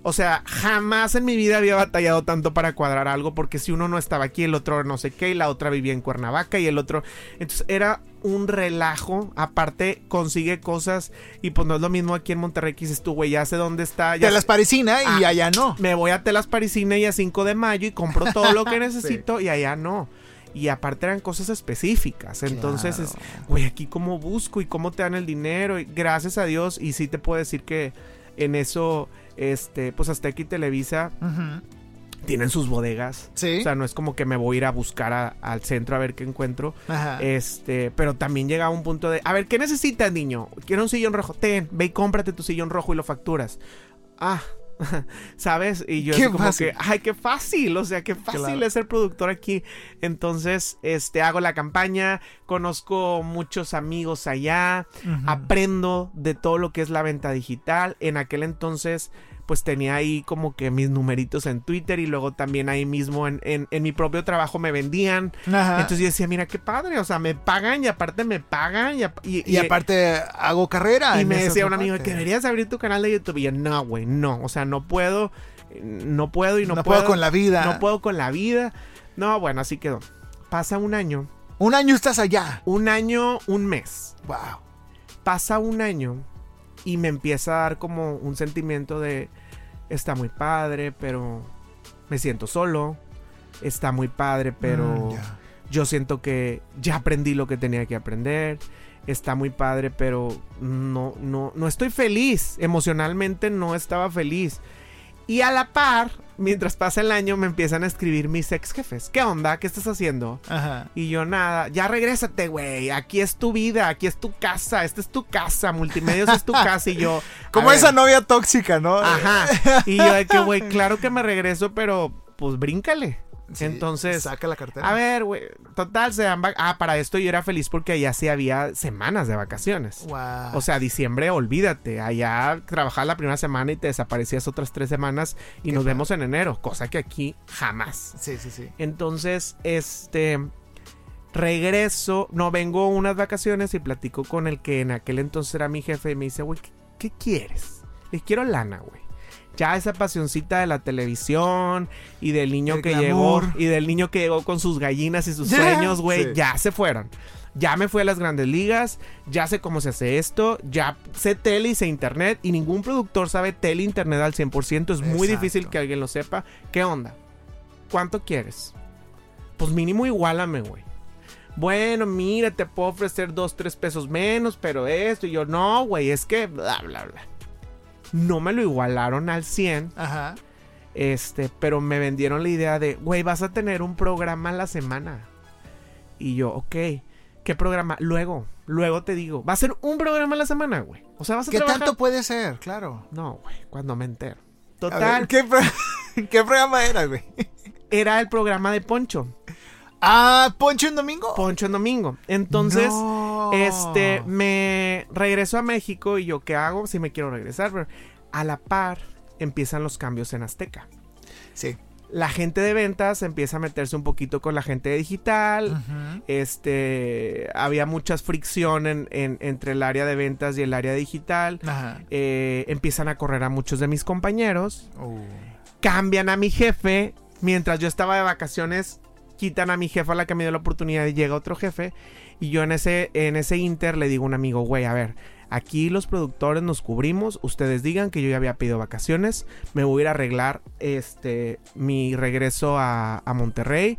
o sea, jamás en mi vida había batallado tanto para cuadrar algo porque si uno no estaba aquí, el otro no sé qué, y la otra vivía en Cuernavaca y el otro... Entonces era un relajo, aparte consigue cosas y pues no es lo mismo aquí en Monterrey que dices tú, güey, ya sé dónde está, ya Te las sé- parisina y Ah. allá no. me voy a Telas Parisina y a 5 de mayo y compro todo lo que necesito y allá no. Y aparte eran cosas específicas. Entonces es, güey, aquí cómo busco y cómo te dan el dinero. Y gracias a Dios, y sí te puedo decir que en eso, este, pues hasta aquí Televisa tienen sus bodegas. Sí. O sea, no es como que me voy a ir a buscar a- al centro a ver qué encuentro. Ajá. Este, pero también llega a un punto de, a ver, ¿qué necesitas, niño? Quiero un sillón rojo. Ten, ve y cómprate tu sillón rojo y lo facturas. Ah, ¿sabes? Y yo Qué como fácil. que, ay, qué fácil, o sea, qué fácil Claro. es ser productor aquí. Entonces, este, hago la campaña, conozco muchos amigos allá, aprendo de todo lo que es la venta digital. En aquel entonces, pues tenía ahí como que mis numeritos en Twitter y luego también ahí mismo en, en- en mi propio trabajo me vendían. Ajá. Entonces yo decía, mira qué padre, o sea, me pagan y aparte me pagan y, y, y aparte hago carrera. y me decía un amigo que deberías abrir tu canal de YouTube y yo, no, güey, no, o sea, no puedo, no puedo y no, no, puedo, con la vida. no puedo con la vida. No, bueno, así quedó. Pasa un año, Un año estás allá. un año, un mes. Wow. Pasa un año y me empieza a dar como un sentimiento de, está muy padre, pero me siento solo. Está muy padre, pero Mm, yo siento que ya aprendí lo que tenía que aprender. Está muy padre, pero no, no, no estoy feliz. Emocionalmente no estaba feliz. Y a la par, mientras pasa el año, me empiezan a escribir mis ex jefes. ¿Qué onda? ¿Qué estás haciendo? Ajá. Y yo nada, ya regrésate, güey. Aquí es tu vida, aquí es tu casa, esta es tu casa, multimedios es tu casa. Y yo. Como ver, esa novia tóxica, ¿no? Ajá. Y yo de que, güey, claro que me regreso, pero pues bríncale. Sí, Entonces, Saca la cartera. a ver, güey, total, se dan Ah, para esto yo era feliz porque allá sí había semanas de vacaciones. Wow. O sea, diciembre, olvídate. Allá trabajabas la primera semana y te desaparecías otras tres semanas y Qué nos vemos en enero, cosa que aquí jamás. Sí, sí, sí. Entonces, este. Regreso, no vengo unas vacaciones y platico con el que en aquel entonces era mi jefe y me dice, güey, ¿qué, qué quieres? Le quiero lana, güey. Ya esa pasioncita de la televisión y del niño El que glamour. llegó y del niño que llegó con sus gallinas y sus sueños, güey, sí. ya se fueron. Ya me fui a las grandes ligas, ya sé cómo se hace esto, ya sé tele y sé internet y ningún productor sabe tele e internet al 100%, es muy difícil que alguien lo sepa. ¿Qué onda? ¿Cuánto quieres? Pues mínimo igualame, güey. Bueno, mira, te puedo ofrecer dos, tres pesos menos, pero esto. Y yo, no, güey, es que bla, bla, bla. No me lo igualaron al 100, Ajá. este, pero me vendieron la idea de, güey, vas a tener un programa a la semana. Y yo, ok, ¿qué programa? Luego, luego te digo, va a ser un programa a la semana, güey. O sea, vas a ¿Qué trabajar. tanto puede ser? Claro. No, güey, cuando me entero. Total, ver, ¿qué, pro- ¿Qué programa era, güey? era el programa de Poncho. Ah, Poncho en domingo. Poncho en domingo. Entonces, No. Este, me regreso a México y yo, ¿qué hago? Si me quiero regresar, pero a la par empiezan los cambios en Azteca. Sí. La gente de ventas empieza a meterse un poquito con la gente de digital. Este, había muchas fricción en- en- entre el área de ventas y el área digital. Ajá. Eh, empiezan a correr a muchos de mis compañeros. Uh. Cambian a mi jefe mientras yo estaba de vacaciones quitan a mi jefa la que me dio la oportunidad y llega otro jefe. Y yo en ese, en ese inter le digo a un amigo, güey, a ver, aquí los productores nos cubrimos, ustedes digan que yo ya había pedido vacaciones, me voy a ir a arreglar este, mi regreso a, a Monterrey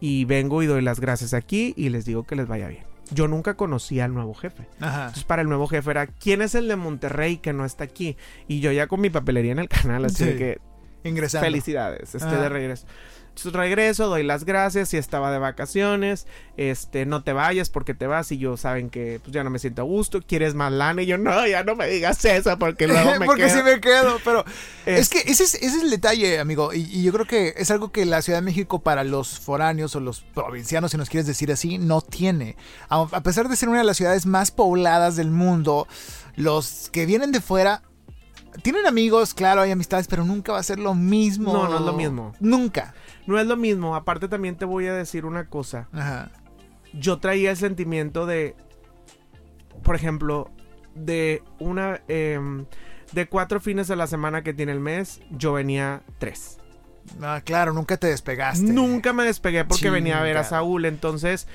y vengo y doy las gracias aquí y les digo que les vaya bien. Yo nunca conocí al nuevo jefe. Ajá. Entonces para el nuevo jefe era, ¿quién es el de Monterrey que no está aquí? Y yo ya con mi papelería en el canal, así Sí. de que Ingresando. Felicidades, esté Ah. de regreso. Entonces regreso, doy las gracias y estaba de vacaciones. Este, no te vayas porque te vas y yo saben que pues ya no me siento a gusto. ¿Quieres más lana? Y yo, no, ya no me digas eso porque luego me Porque quedo". sí me quedo, pero Es- es que ese es, ese es el detalle, amigo, y, y yo creo que es algo que la Ciudad de México para los foráneos o los provincianos, si nos quieres decir así, no tiene. A, a pesar de ser una de las ciudades más pobladas del mundo, los que vienen de fuera tienen amigos, claro, hay amistades, pero nunca va a ser lo mismo. No, no es lo mismo. Nunca. No es lo mismo. Aparte también te voy a decir una cosa. Ajá. Yo traía el sentimiento de, por ejemplo, de una... em, de cuatro fines a la semana que tiene el mes, yo venía tres. Ah, claro, nunca te despegaste. Nunca me despegué porque venía a ver a. Saúl. Entonces,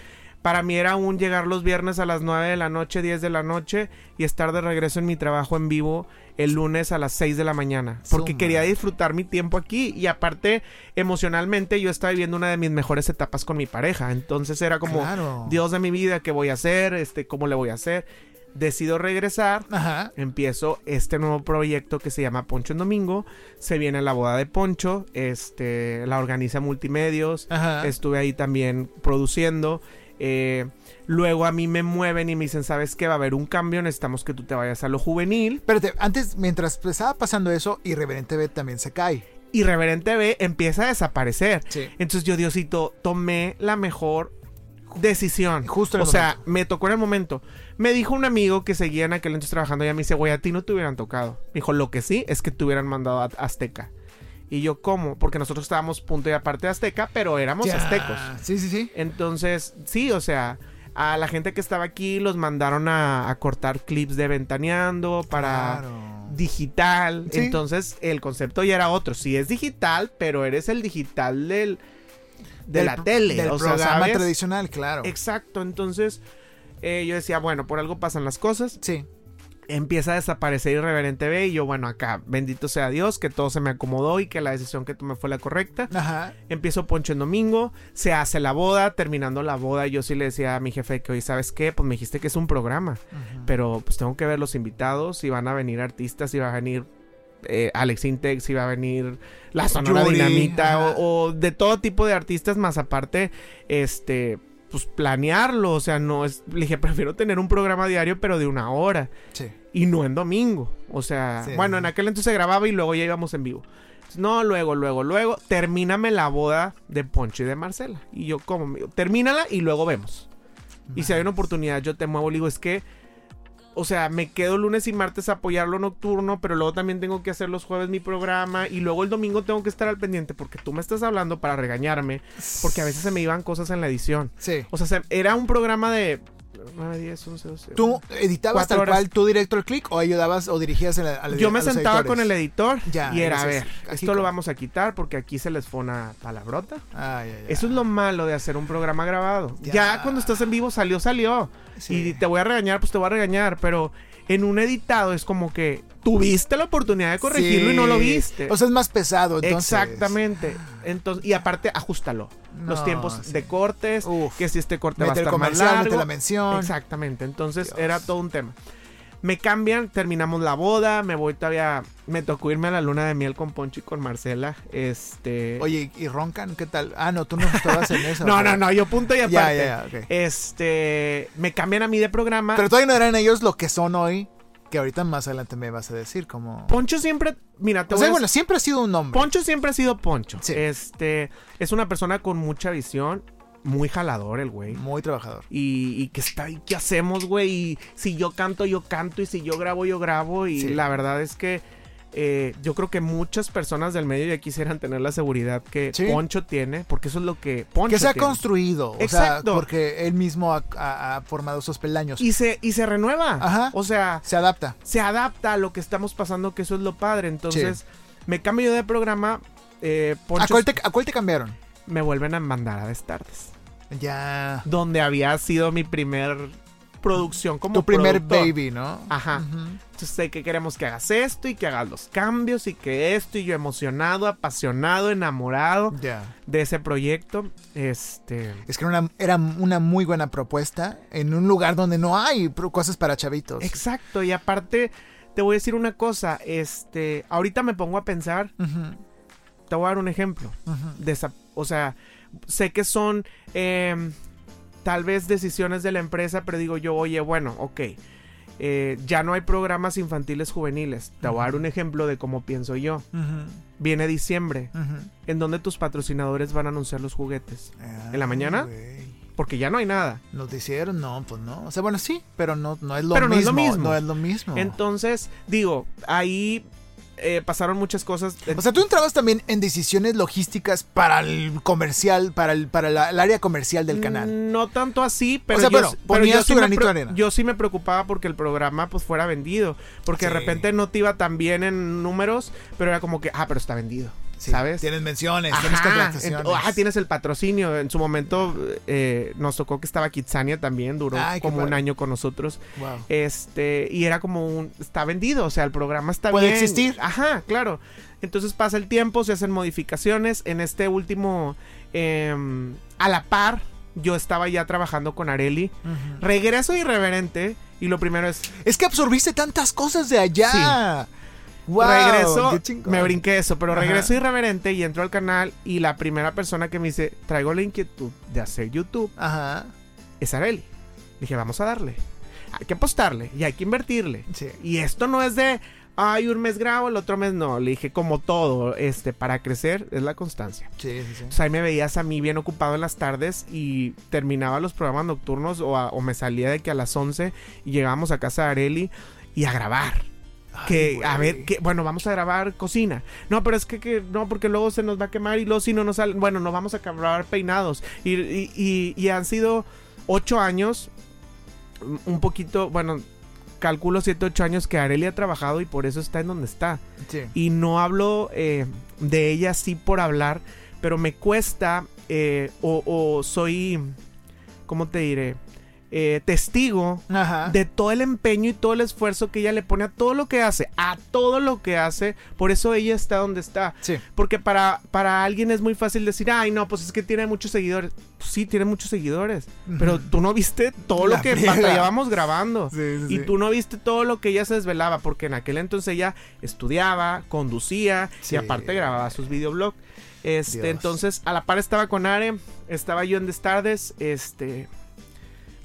para mí era un llegar los viernes a las 9 de la noche, 10 de la noche y estar de regreso en mi trabajo en vivo el lunes a las 6 de la mañana. Porque quería disfrutar mi tiempo aquí y aparte, emocionalmente, yo estaba viviendo una de mis mejores etapas con mi pareja. Entonces era como, Claro. Dios de mi vida, ¿qué voy a hacer? Este, ¿Cómo le voy a hacer? Decido regresar Ajá. empiezo este nuevo proyecto que se llama Poncho en Domingo. Se viene la boda de Poncho, este, la organiza Multimedios. Ajá. Estuve ahí también produciendo. Eh, luego a mí me mueven y me dicen, ¿sabes qué? Va a haber un cambio, necesitamos que tú te vayas a lo juvenil. Espérate, antes, mientras estaba pasando eso, Irreverente B también se cae. Y Reverente B empieza a desaparecer. Sí. Entonces yo, Diosito, tomé la mejor decisión. Justo en o sea, me tocó en el momento. Me dijo un amigo que seguía en aquel entonces trabajando y me dice, güey, a ti no te hubieran tocado. Me dijo, lo que sí es que te hubieran mandado a Azteca. Y yo, ¿cómo? Porque nosotros estábamos punto y aparte de Azteca, pero éramos Ya. aztecos. Sí, sí, sí. Entonces, sí, o sea, a la gente que estaba aquí los mandaron a, a cortar clips de Ventaneando para Claro. digital. Sí. Entonces, el concepto ya era otro. Sí es digital, pero eres el digital del de Del la tele. Del o sea, programa ¿sabes? tradicional, claro. Exacto. Entonces, eh, yo decía, bueno, por algo pasan las cosas. Sí. Empieza a desaparecer Irreverente B y yo, bueno, acá, bendito sea Dios, que todo se me acomodó y que la decisión que tomé fue la correcta. Ajá. Empiezo Poncho en domingo, se hace la boda, terminando la boda, yo sí le decía a mi jefe que hoy, ¿sabes qué? Pues me dijiste que es un programa, pero pues tengo que ver los invitados, si van a venir artistas, si va a venir eh, Alex Intex, si va a venir la Sonora Yuri, Dinamita o de todo tipo de artistas, más aparte, este, pues planearlo, o sea, no es, le dije, prefiero tener un programa diario, pero de una hora Sí. y no en domingo. O sea, Sí. bueno, en aquel entonces se grababa y luego ya íbamos en vivo. No, luego, luego, luego, termíname la boda de Poncho y de Marcela. Y yo, dijo, Termínala y luego vemos. Y si hay una oportunidad, yo te muevo. Le digo, es que, o sea, me quedo lunes y martes a apoyarlo nocturno, pero luego también tengo que hacer los jueves mi programa y luego el domingo tengo que estar al pendiente porque tú me estás hablando para regañarme, porque a veces se me iban cosas en la edición. Sí. O sea, se- era un programa de 9, 10, 11, 12. ¿Tú editabas tal horas. cual tú directo el clic o ayudabas o dirigías a la, a la- Yo me a sentaba editores? con el editor Ya, y era, a ver, esto lo vamos a quitar porque aquí se les fue una palabrota. Ay, ay, ay. Eso es lo malo de hacer un programa grabado. Ya. Ya, cuando estás en vivo salió, salió. Sí. Y te voy a regañar, pues te voy a regañar, pero en un editado es como que tuviste la oportunidad de corregirlo y no lo viste. O sea, es más pesado, entonces. Exactamente. Entonces, y aparte, ajustalo. Los tiempos sí. de cortes, Uf. que si este corte va a estar más largo. la mención. Exactamente. Entonces Dios. era todo un tema. Me cambian, terminamos la boda, me voy todavía, me tocó irme a la luna de miel con Poncho y con Marcela. Este. Oye, ¿y roncan? ¿Qué tal? Ah, no, tú no estabas en eso. no, no, no, yo punto y Ya, aparte. ya, ya, ok. Este, me cambian a mí de programa. Pero todavía no eran ellos lo que son hoy, que ahorita más adelante me vas a decir, como... Poncho siempre, mira, te O sea, bueno, siempre ha sido un nombre. Poncho siempre ha sido Poncho. Sí. Este, es una persona con mucha visión, muy jalador el güey. Muy trabajador. Y, y que está ahí, ¿qué hacemos, güey? Y si yo canto, yo canto. Y si yo grabo, yo grabo. Y Sí. la verdad es que eh, yo creo que muchas personas del medio ya quisieran tener la seguridad que Sí. Poncho tiene. Porque eso es lo que Poncho Que se ha tiene. construido. O Exacto. sea, porque él mismo ha, ha- ha formado esos peldaños. Y se, y se renueva. Ajá. O sea, Se adapta. se adapta a lo que estamos pasando, que eso es lo padre. Entonces, me cambio yo de programa. Eh, Poncho ¿A cuál, te, a cuál te cambiaron? me vuelven a mandar a Destardes. Ya. Donde había sido mi primer producción como Tu primer productor. baby, ¿no? Ajá. Entonces sé que queremos que hagas esto y que hagas los cambios y que esto y yo emocionado, apasionado, enamorado Ya. de ese proyecto. Este... Es que era una, era una muy buena propuesta en un lugar donde no hay cosas para chavitos. Exacto, y aparte te voy a decir una cosa, este, ahorita me pongo a pensar, te voy a dar un ejemplo, de esa, o sea, sé que son em, tal vez decisiones de la empresa, pero digo yo, oye, bueno, ok, eh, ya no hay programas infantiles juveniles, te voy a dar un ejemplo de cómo pienso yo, viene diciembre, en donde tus patrocinadores van a anunciar los juguetes, ¿En la Ah, mañana? porque ya no hay nada. Noticiero, no, pues no. O sea, bueno, sí, pero no, no es lo Pero no mismo. es lo mismo. No es lo mismo. Entonces, digo, ahí eh, pasaron muchas cosas. o sea, tú entrabas también en decisiones logísticas para el comercial, para el, para la- el área comercial del canal. No tanto así, pero, O sea, yo, bueno, pero yo sí granito arena. Yo sí me preocupaba porque el programa pues fuera vendido, porque Sí. de repente no te iba tan bien en números, pero era como que, ah, pero está vendido, Sí, ¿sabes? Tienes menciones, tienes contrataciones. ah, tienes el patrocinio. En su momento eh, nos tocó que estaba Kitsania también, duró Ay, como un año con nosotros. Wow. Este, y era como un, está vendido, o sea, el programa está Puede bien. existir. Ajá, claro. Entonces pasa el tiempo, se hacen modificaciones. En este último, em, a la par, yo estaba ya trabajando con Areli. Regreso irreverente y lo primero es, Es que absorbiste tantas cosas de allá. Wow, regreso, me brinqué eso, pero Ajá. regreso irreverente y entro al canal y la primera persona que me dice, traigo la inquietud de hacer YouTube, Ajá. es Areli. Dije, vamos a darle. Hay que apostarle y hay que invertirle. Sí. Y esto no es de, ay, un mes grabo, el otro mes no. Le dije, como todo, este, para crecer es la constancia. Sí, sí, sí. O sea, ahí me veías a mí bien ocupado en las tardes y terminaba los programas nocturnos o, a- o me salía de que a las 11 y llegábamos a casa de Areli y a grabar. Ay, Que, a ver, que, bueno, vamos a grabar cocina. No, pero es que, que no, porque luego se nos va a quemar y luego si no nos sale. Bueno, no vamos a grabar peinados. Y, y- y- y han sido ocho años, un poquito, bueno, calculo siete, ocho años que Areli ha trabajado y por eso está en donde está. Sí. Y no hablo eh, de ella así por hablar, pero me cuesta eh, o, o soy, ¿cómo te diré? Eh, testigo Ajá. de todo el empeño y todo el esfuerzo que ella le pone a todo lo que hace, a todo lo que hace, por eso ella está donde está. Sí. Porque para, para alguien es muy fácil decir, ay no, pues es que tiene muchos seguidores. Pues sí, tiene muchos seguidores, pero tú no viste todo La lo que batallábamos grabando. Sí, sí, Y tú no viste todo lo que ella se desvelaba, porque en aquel entonces ella estudiaba, conducía y aparte grababa sus videoblogs. Este, Dios. entonces a la par estaba con Are, estaba yo en Destardes, este,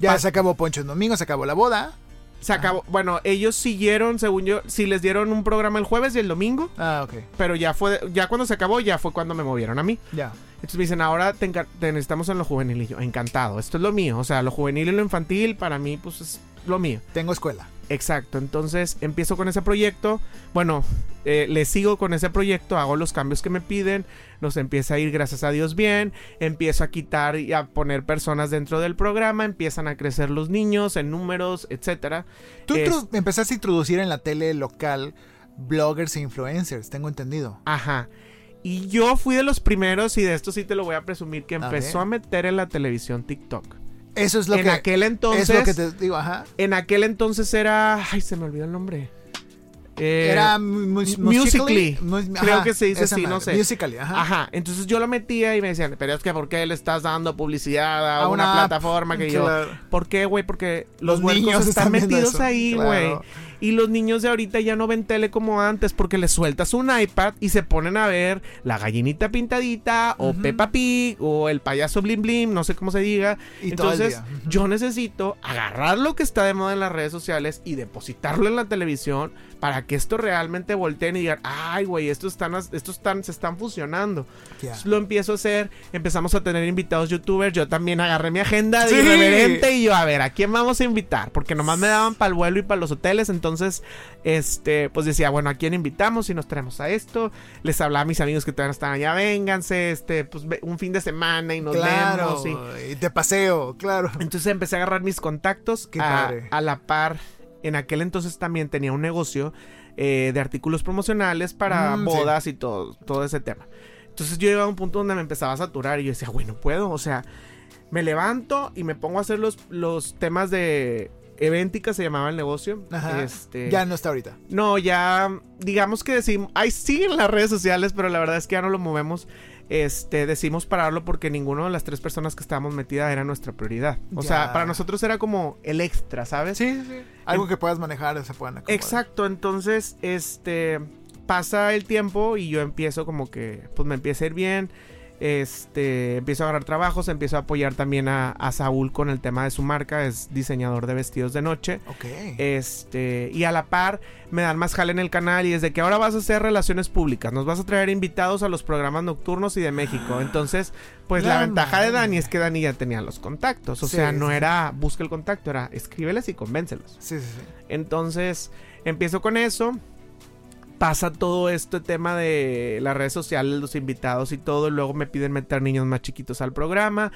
Ya se acabó Poncho en domingo, se acabó la boda. se acabó. Bueno, ellos siguieron, según yo, sí les dieron un programa el jueves y el domingo, Ah, ok. pero ya fue, ya cuando se acabó, ya fue cuando me movieron a mí. Ya. Entonces me dicen, ahora te, te necesitamos en lo juvenil. Y yo, encantado, esto es lo mío. O sea, lo juvenil y lo infantil, para mí, pues es lo mío. Tengo escuela. Exacto, entonces empiezo con ese proyecto. Bueno, eh, le sigo con ese proyecto, hago los cambios que me piden, nos empieza a ir, gracias a Dios, bien. Empiezo a quitar y a poner personas dentro del programa, empiezan a crecer los niños en números, etcétera. Tú Es- empezaste a introducir en la tele local bloggers e influencers, tengo entendido. Ajá. Y yo fui de los primeros, y de esto sí te lo voy a presumir, que empezó a meter en la televisión TikTok. Eso es lo en que aquel entonces, es lo que te digo, ajá. en aquel entonces era, ay, se me olvidó el nombre. Eh, Era mu- mu- Musical.ly. Mu- Creo ajá, que se dice así, no sé. Musical.ly, ajá. Ajá, entonces yo lo metía y me decían, pero es que ¿por qué le estás dando publicidad a, A una, plataforma que claro. yo... ¿Por qué, güey? Porque los, Los niños están metidos eso, ahí, claro. Y los niños de ahorita ya no ven tele como antes porque les sueltas un iPad y se ponen a ver la gallinita pintadita o. Peppa Pig o el payaso Blim Blim, no sé cómo se diga. Y Entonces, yo necesito agarrar lo que está de moda en las redes sociales y depositarlo en la televisión para que esto realmente volteen y digan, ay, güey, estos están, estos están, se están fusionando. Entonces, lo empiezo a hacer, empezamos a tener invitados youtubers, yo también agarré mi agenda de Sí. irreverente y yo, a ver, ¿a quién vamos a invitar? Porque nomás me daban para el vuelo y para los hoteles, entonces, este, pues decía, bueno, ¿a quién invitamos? Y nos traemos a esto, les hablaba a mis amigos que todavía no están allá, vénganse, este, pues un fin de semana y nos Claro, vemos y... y te paseo, claro. Entonces empecé a agarrar mis contactos Qué a, padre. a la par. En aquel entonces también tenía un negocio eh, de artículos promocionales para Mm, sí. bodas y todo, todo ese tema. Entonces yo llegaba a un punto donde me empezaba a saturar y yo decía, güey, no puedo. O sea, me levanto y me pongo a hacer los, los temas de Eventica, se llamaba el negocio. Ajá. Este, Ya no está ahorita. no, ya, digamos que decimos, ahí siguen las redes sociales, pero la verdad es que ya no lo movemos. Este, decimos pararlo porque ninguno de las tres personas que estábamos metidas era nuestra prioridad. O Ya. sea, para nosotros era como el extra, ¿sabes? Sí, sí, sí. Algo que puedas manejar, se puedan acomodar. Exacto, entonces, este, pasa el tiempo y yo empiezo como que, pues me empieza a ir bien. Este, empiezo a agarrar trabajos, empiezo a apoyar también a, a Saúl con el tema de su marca, es diseñador de vestidos de noche. Ok. Este, y a la par me dan más jale en el canal y desde que ahora vas a hacer relaciones públicas, nos vas a traer invitados a los programas nocturnos y de México. Entonces, pues la, La ventaja de. Dani es que Dani ya tenía los contactos, o Sí, sea, no era busca el contacto, era escríbeles y convéncelos. Sí, sí, sí. Entonces, empiezo con eso. Pasa todo este tema de las redes sociales, los invitados y todo. y luego me piden meter niños más chiquitos al programa.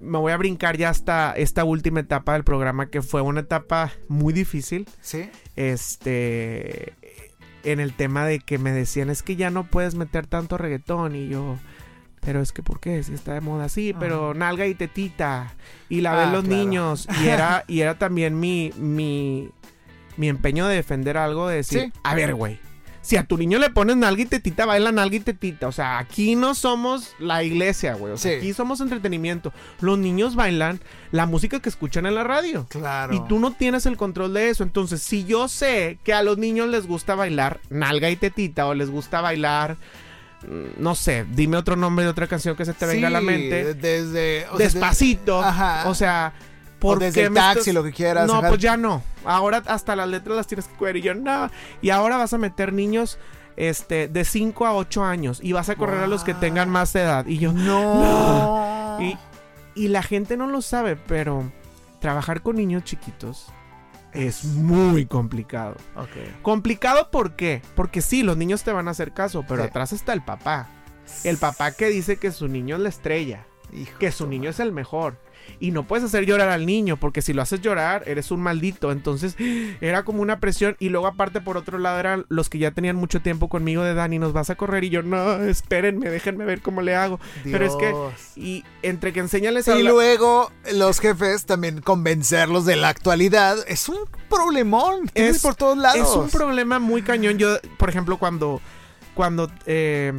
Me voy a brincar ya hasta esta última etapa del programa, que fue una etapa muy difícil. Sí. Este. En el tema de que me decían, es que ya no puedes meter tanto reggaetón. Y yo. Pero es que, ¿por qué? Si está de moda, sí, pero nalga y tetita. Y la ven Ah, los claro. niños. Y era, y era también mi, mi, mi empeño de defender algo, de decir, Sí. a ver, güey. Si a tu niño le pones nalga y tetita, baila nalga y tetita. O sea, aquí no somos la iglesia, güey. O sea, Sí. aquí somos entretenimiento. Los niños bailan la música que escuchan en la radio. Claro. Y tú no tienes el control de eso. Entonces, si yo sé que a los niños les gusta bailar nalga y tetita o les gusta bailar, mm, no sé, dime otro nombre de otra canción que se te venga a la mente. Desde. o sea, Despacito. de- Ajá. O sea, O ¿por desde qué el taxi, estás- lo que quieras. No, ajá. pues ya no. Ahora hasta las letras las tienes que coger y yo no. Y ahora vas a meter niños este de 5 a 8 años y vas a correr a los que tengan más edad y yo No. y, y la gente no lo sabe, pero trabajar con niños chiquitos es muy complicado. Ok. Complicado ¿por qué? Porque sí, los niños te van a hacer caso, pero Sí. atrás está el papá. El papá que dice que su niño es la estrella, Hijo que su niño es el mejor. Y no puedes hacer llorar al niño, porque si lo haces llorar, eres un maldito. Entonces, era como una presión. Y luego, aparte, por otro lado, eran los que ya tenían mucho tiempo conmigo de Dani, nos vas a correr. Y yo, no, espérenme, déjenme ver cómo le hago. Pero es que, y entre que enséñales a Y luego los jefes también convencerlos de la actualidad. Es un problemón. Es- por todos lados. Es un problema muy cañón. Yo, por ejemplo, cuando, cuando eh,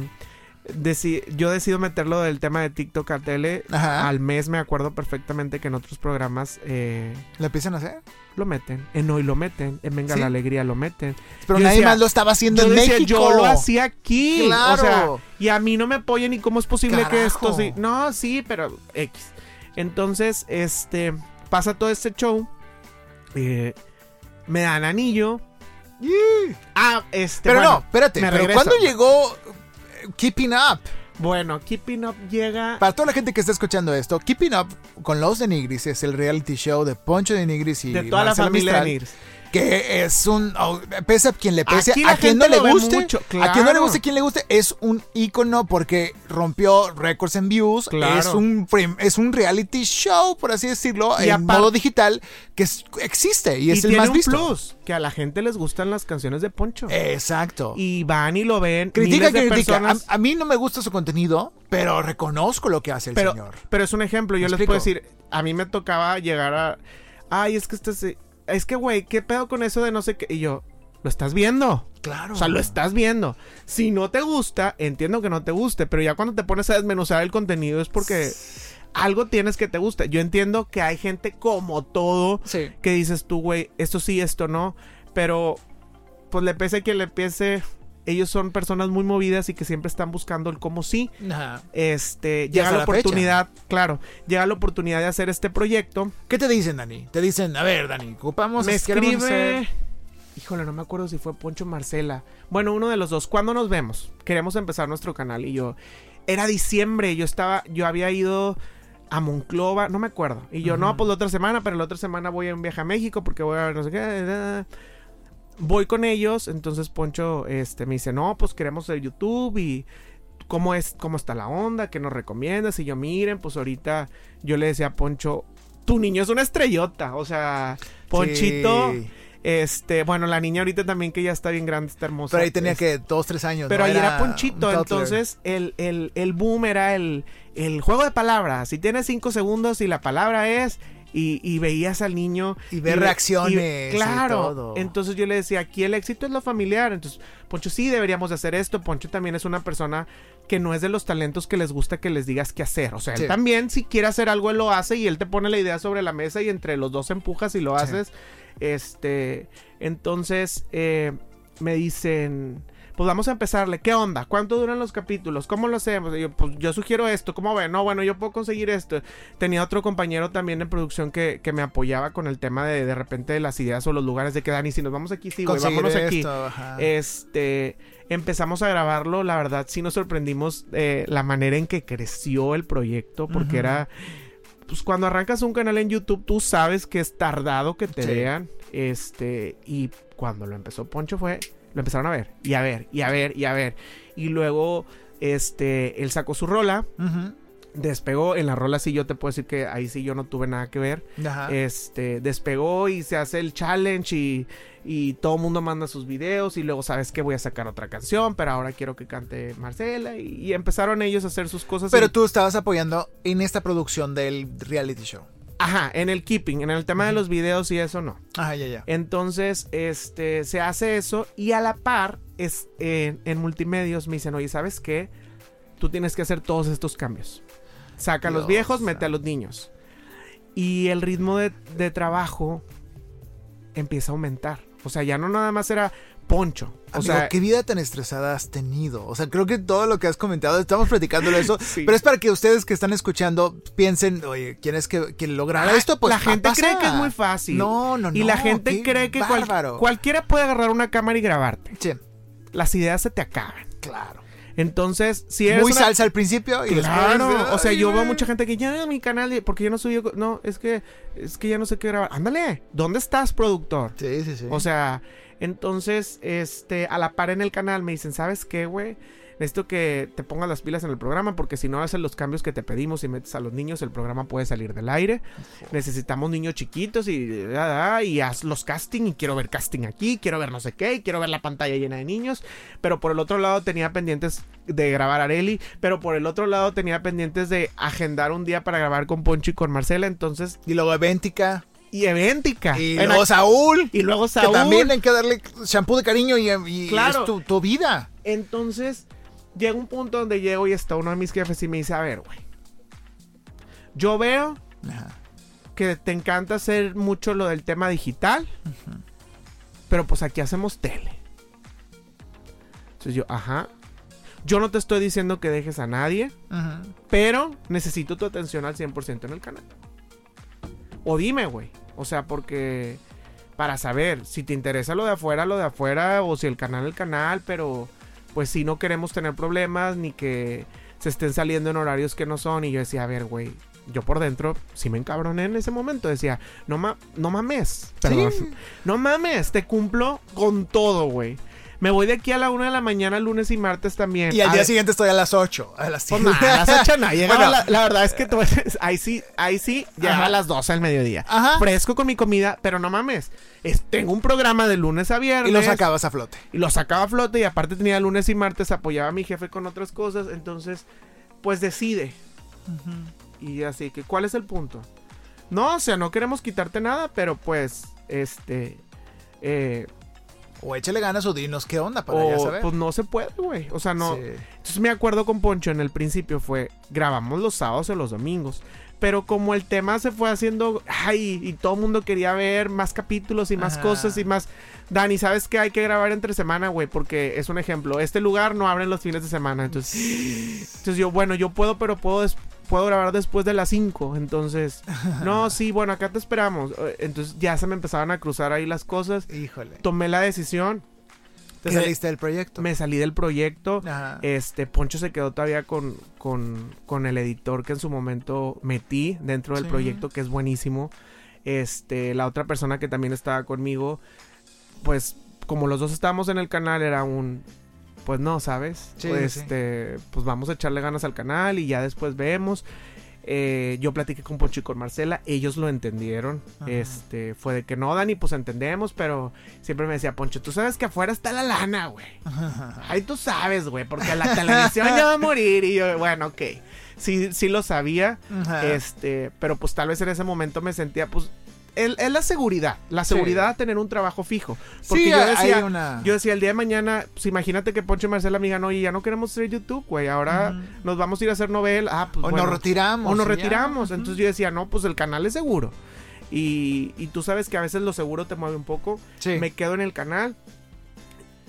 deci- yo decido meterlo del tema de TikTok a tele, Ajá. al mes me acuerdo perfectamente que en otros programas eh, ¿Lo empiezan a hacer? lo meten. En Hoy lo meten. En Venga ¿Sí? la Alegría lo meten. Pero Yo nadie decía- más lo estaba haciendo Yo en decía, México. yo lo hacía aquí. Claro. O sea, y a mí no me apoyan y cómo es posible que esto sí. No, sí, pero X. Entonces, este, pasa todo este show. eh, me dan anillo. Yee. Ah, este. Pero bueno, no, espérate. me Pero. ¿cuándo llegó eh, Keeping Up? Bueno, Keeping Up llega. Para toda la gente que está escuchando esto, Keeping Up con los de Nigris es el reality show de Poncho de Nigris y de toda la familia Mistral, de Nigris. Que es un pese a quien le pese, Aquí a quien no le guste, mucho, a quien no le guste, quien le guste, es un ícono porque rompió récords en views, Claro. es un es un reality show, por así decirlo, Y en modo digital que es- existe y es el más un visto. plus, que a la gente les gustan las canciones de Poncho. Exacto. y van y lo ven. critica, de critica. A, personas. a mí no me gusta su contenido, pero reconozco lo que hace el pero, señor. pero es un ejemplo. Yo ¿Me les explico? puedo decir, a mí me tocaba llegar a. Ay, es que este se- Es que, güey, ¿qué pedo con eso de no sé qué? Y yo, lo estás viendo. Claro. O sea, lo estás viendo. Si no te gusta, entiendo que no te guste, pero ya cuando te pones a desmenuzar el contenido es porque algo tienes que te gusta. Yo entiendo que hay gente como todo Sí. que dices tú, güey, esto sí, esto no, pero pues le pese a quien le pese, ellos son personas muy movidas y que siempre están buscando el cómo sí. Ajá. Este, llega la fecha. oportunidad, claro, llega la oportunidad de hacer este proyecto. ¿Qué te dicen, Dani? Te dicen, a ver, Dani, ocupamos me escribe. hacer- Híjole, no me acuerdo si fue Poncho o Marcela. Bueno, uno de los dos. ¿Cuándo nos vemos? Queremos empezar nuestro canal. Y yo. Era diciembre. Yo estaba. Yo había ido a Monclova. No me acuerdo. Y yo, no, pues la otra semana. Pero la otra semana voy a un viaje a México. Porque voy a ver no sé qué. Voy con ellos. Entonces Poncho este, me dice, no, pues queremos hacer YouTube. Y. ¿Cómo es, cómo está la onda? ¿Qué nos recomiendas? Y yo, miren, pues ahorita yo le decía a Poncho, tu niño es una estrellota. O sea, Ponchito Sí. Este, bueno, la niña ahorita también que ya está bien grande, está hermosa. Pero ahí tenía Es- que dos, tres años. Pero ¿no? ahí era Ponchito, un toddler. entonces el, el, el boom era el, el juego de palabras. Si tienes cinco segundos y la palabra es... Y, y veías al niño Y ver ve- reacciones y claro. todo. Entonces yo le decía, aquí el éxito es lo familiar. Entonces, Poncho, sí deberíamos de hacer esto. Poncho también es una persona que no es de los talentos que les gusta que les digas qué hacer. O sea, él también, si quiere hacer algo, él lo hace y él te pone la idea sobre la mesa y entre los dos empujas y lo Sí. haces. Este, entonces, eh, me dicen, pues vamos a empezarle. ¿Qué onda? ¿Cuánto duran los capítulos? ¿Cómo lo hacemos? Y yo, pues yo sugiero esto. ¿Cómo ven? No, bueno, yo puedo conseguir esto. Tenía otro compañero también en producción que, que me apoyaba con el tema de de repente de las ideas o los lugares de que Dani, si nos vamos aquí, sí, güey, vámonos aquí. ajá. Este, empezamos a grabarlo, la verdad sí nos sorprendimos eh, la manera en que creció el proyecto, porque era, pues cuando arrancas un canal en YouTube, tú sabes que es tardado que te Sí. vean, este, y cuando lo empezó Poncho fue, lo empezaron a ver, y a ver, y a ver, y a ver, y luego, este, él sacó su rola, Ujú. despegó, en la rola sí yo te puedo decir que ahí sí yo no tuve nada que ver, Ajá. este, despegó y se hace el challenge y, y todo el mundo manda sus videos y luego sabes que voy a sacar otra canción, pero ahora quiero que cante Marcela y, y empezaron ellos a hacer sus cosas. Pero y- tú estabas apoyando en esta producción del reality show. Ajá, en el keeping, en el tema de los videos y eso no. Ajá, ya, ya. Entonces, este, se hace eso y a la par, es, en, en multimedios me dicen, oye, ¿sabes qué? Tú tienes que hacer todos estos cambios. Saca a los viejos, mete a los niños. Y el ritmo de, de trabajo empieza a aumentar. O sea, ya no nada más era poncho. O Amigo, sea, ¿qué vida tan estresada has tenido? O sea, creo que todo lo que has comentado, estamos platicándolo eso, Sí. pero es para que ustedes que están escuchando piensen, oye, ¿quién es que, que lograra ah, esto? Pues la gente cree que es muy fácil. No, no, no. y la gente cree que cual- cualquiera puede agarrar una cámara y grabarte. Sí, Las ideas se te acaban. claro. Entonces, si eres Muy una- salsa al principio y Claro, después... o sea, yo veo mucha gente que ya mi canal, porque yo no subí, no, es que, es que ya no sé qué grabar. Ándale, ¿dónde estás, productor? Sí, sí, sí. O sea, entonces, este, a la par en el canal me dicen, ¿sabes qué, güey? Necesito que te pongas las pilas en el programa porque si no haces los cambios que te pedimos y metes a los niños, el programa puede salir del aire. Necesitamos niños chiquitos y, ah, ah, y haz los casting y quiero ver casting aquí, quiero ver no sé qué, y quiero ver la pantalla llena de niños. Pero por el otro lado tenía pendientes de grabar a Areli, pero por el otro lado tenía pendientes de agendar un día para grabar con Poncho y con Marcela, entonces, y luego Eventica. Y Eventica. Y luego Saúl. y luego Saúl. Que también hay que darle shampoo de cariño y, y Claro. es tu, tu vida. Entonces, llega un punto donde llego y está uno de mis jefes y me dice, a ver, güey. Yo veo Ajá. que te encanta hacer mucho lo del tema digital, pero pues aquí hacemos tele. Entonces yo, ajá. Yo no te estoy diciendo que dejes a nadie, Ajá. pero necesito tu atención al 100% en el canal. O dime, güey. O sea, porque para saber si te interesa lo de afuera, lo de afuera, o si el canal, el canal, pero pues si no queremos tener problemas ni que se estén saliendo en horarios que no son. Y yo decía, a ver, güey, yo por dentro sí me encabroné en ese momento. Decía, no, ma no mames, perdón. Sí. No mames, te cumplo con todo, güey. Me voy de aquí a la una de la mañana, lunes y martes también. Y al A día ver, siguiente estoy a las 8. A las pues 7. nada, a las ocho no, llegaba Bueno. la, la verdad es que tú- ahí sí, ahí sí, Ajá. a las 12 al mediodía. Ajá. Fresco con mi comida, pero no mames. es- tengo un programa de lunes a viernes. Y lo sacabas a flote. Y lo sacaba a flote y aparte tenía lunes y martes, apoyaba a mi jefe con otras cosas. Entonces, pues decide. Y así que, ¿cuál es el punto? No, o sea, no queremos quitarte nada, pero pues, este... Eh, O échale ganas o dinos qué onda para ya saber. pues no se puede, güey. O sea, no... Sí. Entonces me acuerdo con Poncho en el principio fue, grabamos los sábados o los domingos. Pero como el tema se fue haciendo, ay, y todo el mundo quería ver más capítulos y más Ajá. cosas y más... Dani, ¿sabes qué? Hay que grabar entre semana, güey, porque es un ejemplo. Este lugar no abren los fines de semana. Entonces, entonces yo, bueno, yo puedo, pero puedo, des- puedo grabar después de las 5. Entonces, no, sí, bueno, acá te esperamos. Eh, Entonces ya se me empezaban a cruzar ahí las cosas. Híjole. Tomé la decisión, Te saliste del proyecto. me salí del proyecto. Ajá. Este, Poncho se quedó todavía con, con, con el editor que en su momento metí dentro del Sí. proyecto, que es buenísimo. Este, la otra persona que también estaba conmigo, pues, como los dos estábamos en el canal, era un. Pues no, ¿sabes? Sí, Pues. Este, pues vamos a echarle ganas al canal y ya después vemos. Eh, yo platiqué con Poncho y con Marcela, ellos lo entendieron. Ajá. Este, fue de que no, Dani, pues entendemos, pero siempre me decía, Poncho, tú sabes que afuera está la lana, güey. Ahí tú sabes, güey, porque la televisión ya va a morir. Y yo, bueno, ok. Sí, sí lo sabía. Ajá. Este, pero pues tal vez en ese momento me sentía, pues, es la seguridad. La Sí. seguridad a tener un trabajo fijo. Porque Sí, yo hay decía, una- yo decía, el día de mañana, pues imagínate que Poncho y Marcela me digan, oye, ya no queremos hacer YouTube, güey, ahora nos vamos a ir a hacer novela. Ah, pues o bueno. nos retiramos. O nos ya. retiramos. Entonces yo decía, no, pues el canal es seguro. Y, y tú sabes que a veces lo seguro te mueve un poco. Sí. Me quedo en el canal,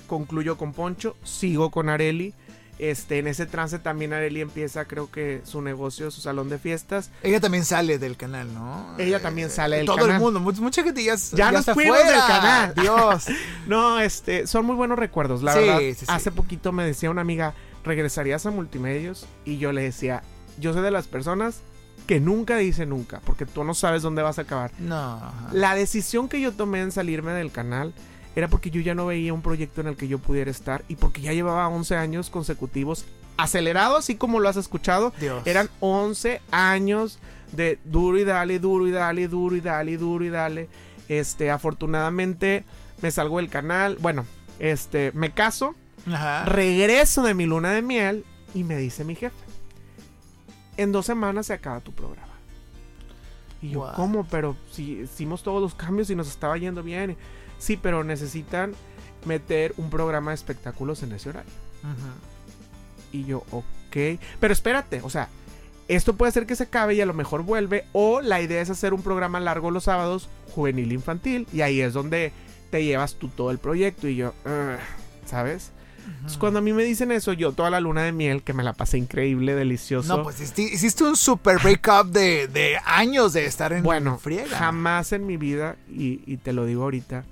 concluyo con Poncho, sigo con Areli. Este, en ese trance también Areli empieza, creo que su negocio, su salón de fiestas. Ella también sale del canal, ¿no? Ella también sale del Todo canal. el mundo, mu- mucha gente ya, s- Ya nos fuimos del canal. Dios. No, este, son muy buenos recuerdos, la Sí, verdad. sí, sí. Hace poquito me decía una amiga, ¿regresarías a multimedios? Y yo le decía, yo soy de las personas que nunca dice nunca, porque tú no sabes dónde vas a acabar. No. La decisión que yo tomé en salirme del canal era porque yo ya no veía un proyecto en el que yo pudiera estar y porque ya llevaba 11 años consecutivos acelerado, así como lo has escuchado. Dios. Eran 11 años de duro y dale, duro y dale, duro y dale, duro y dale. Este, afortunadamente me salgo del canal. Bueno, este, me caso, Ajá. regreso de mi luna de miel y me dice mi jefe, en dos semanas se acaba tu programa. Y yo? ¿cómo? Pero si hicimos todos los cambios y nos estaba yendo bien. Sí, pero necesitan meter un programa de espectáculos en ese horario. Y yo, ok. Pero espérate, o sea, esto puede ser que se acabe y a lo mejor vuelve. O la idea es hacer un programa largo los sábados, juvenil infantil. Y ahí es donde te llevas tú todo el proyecto. Y yo, ¿sabes? Entonces, cuando a mí me dicen eso, yo toda la luna de miel, que me la pasé increíble, delicioso. No, pues hiciste un super breakup de, de años de estar en bueno, friega. jamás en mi vida, y, y te lo digo ahorita,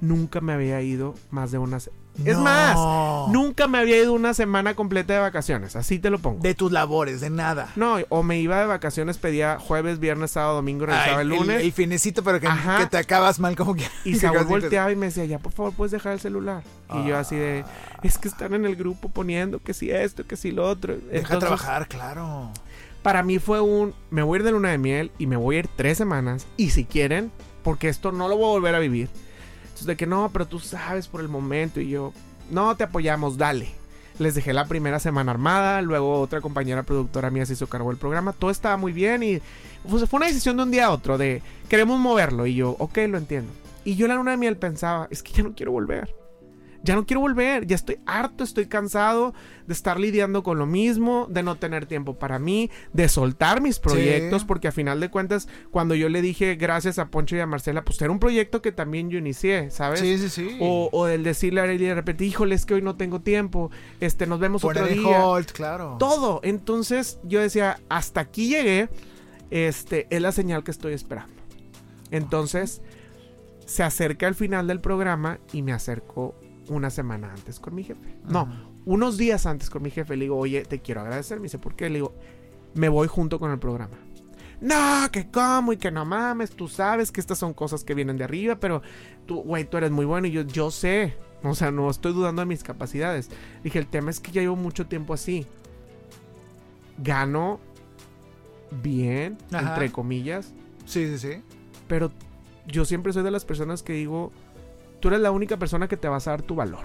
nunca me había ido más de unas... Es No. más, nunca me había ido una semana completa de vacaciones, así te lo pongo. De tus labores, de nada. No, o me iba de vacaciones, pedía jueves, viernes, sábado, domingo, regresaba el lunes. El, finecito, pero que, que te acabas mal como que. y Saúl volteaba y me decía, ya por favor puedes dejar el celular. Y yo así de, es que están en el grupo poniendo que si esto, que si lo otro. Deja Entonces, trabajar, claro. Para mí fue un, me voy a ir de luna de miel y me voy a ir tres semanas. Y si quieren, porque esto no lo voy a volver a vivir. Entonces de que no, pero tú sabes por el momento. Y yo, no, te apoyamos, dale. Les dejé la primera semana armada, luego otra compañera productora mía se hizo cargo del programa, todo estaba muy bien y pues, fue una decisión de un día a otro, de queremos moverlo y yo, ok, lo entiendo. Y yo la luna de miel pensaba, es que ya no quiero volver. Ya no quiero volver, ya estoy harto, estoy cansado de estar lidiando con lo mismo, de no tener tiempo para mí, de soltar mis proyectos, Sí. porque a final de cuentas, cuando yo le dije gracias a Poncho y a Marcela, pues era un proyecto que también yo inicié, ¿sabes? Sí, sí, sí. O, o del decirle a Arely de repente, híjole, es que hoy no tengo tiempo, este, nos vemos Poner otro en día. hold, claro. Todo. Entonces yo decía, hasta aquí llegué, este, es la señal que estoy esperando. Entonces, se acerca el final del programa y me acerco una semana antes con mi jefe. No, unos días antes con mi jefe. Le digo, oye, te quiero agradecer. Me dice, ¿por qué? Le digo, me voy junto con el programa. No, que cómo y que no mames, tú sabes que estas son cosas que vienen de arriba, pero tú, güey, tú eres muy bueno y yo, yo sé. O sea, no estoy dudando de mis capacidades. Dije, el tema es que ya llevo mucho tiempo así. Gano bien, Ajá. entre comillas, Sí, sí, sí. pero yo siempre soy de las personas que digo, tú eres la única persona que te vas a dar tu valor.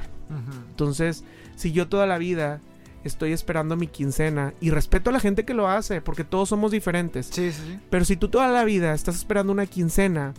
Entonces, si yo toda la vida estoy esperando mi quincena y respeto a la gente que lo hace, porque todos somos diferentes, Sí, sí, sí. pero si tú toda la vida estás esperando una quincena,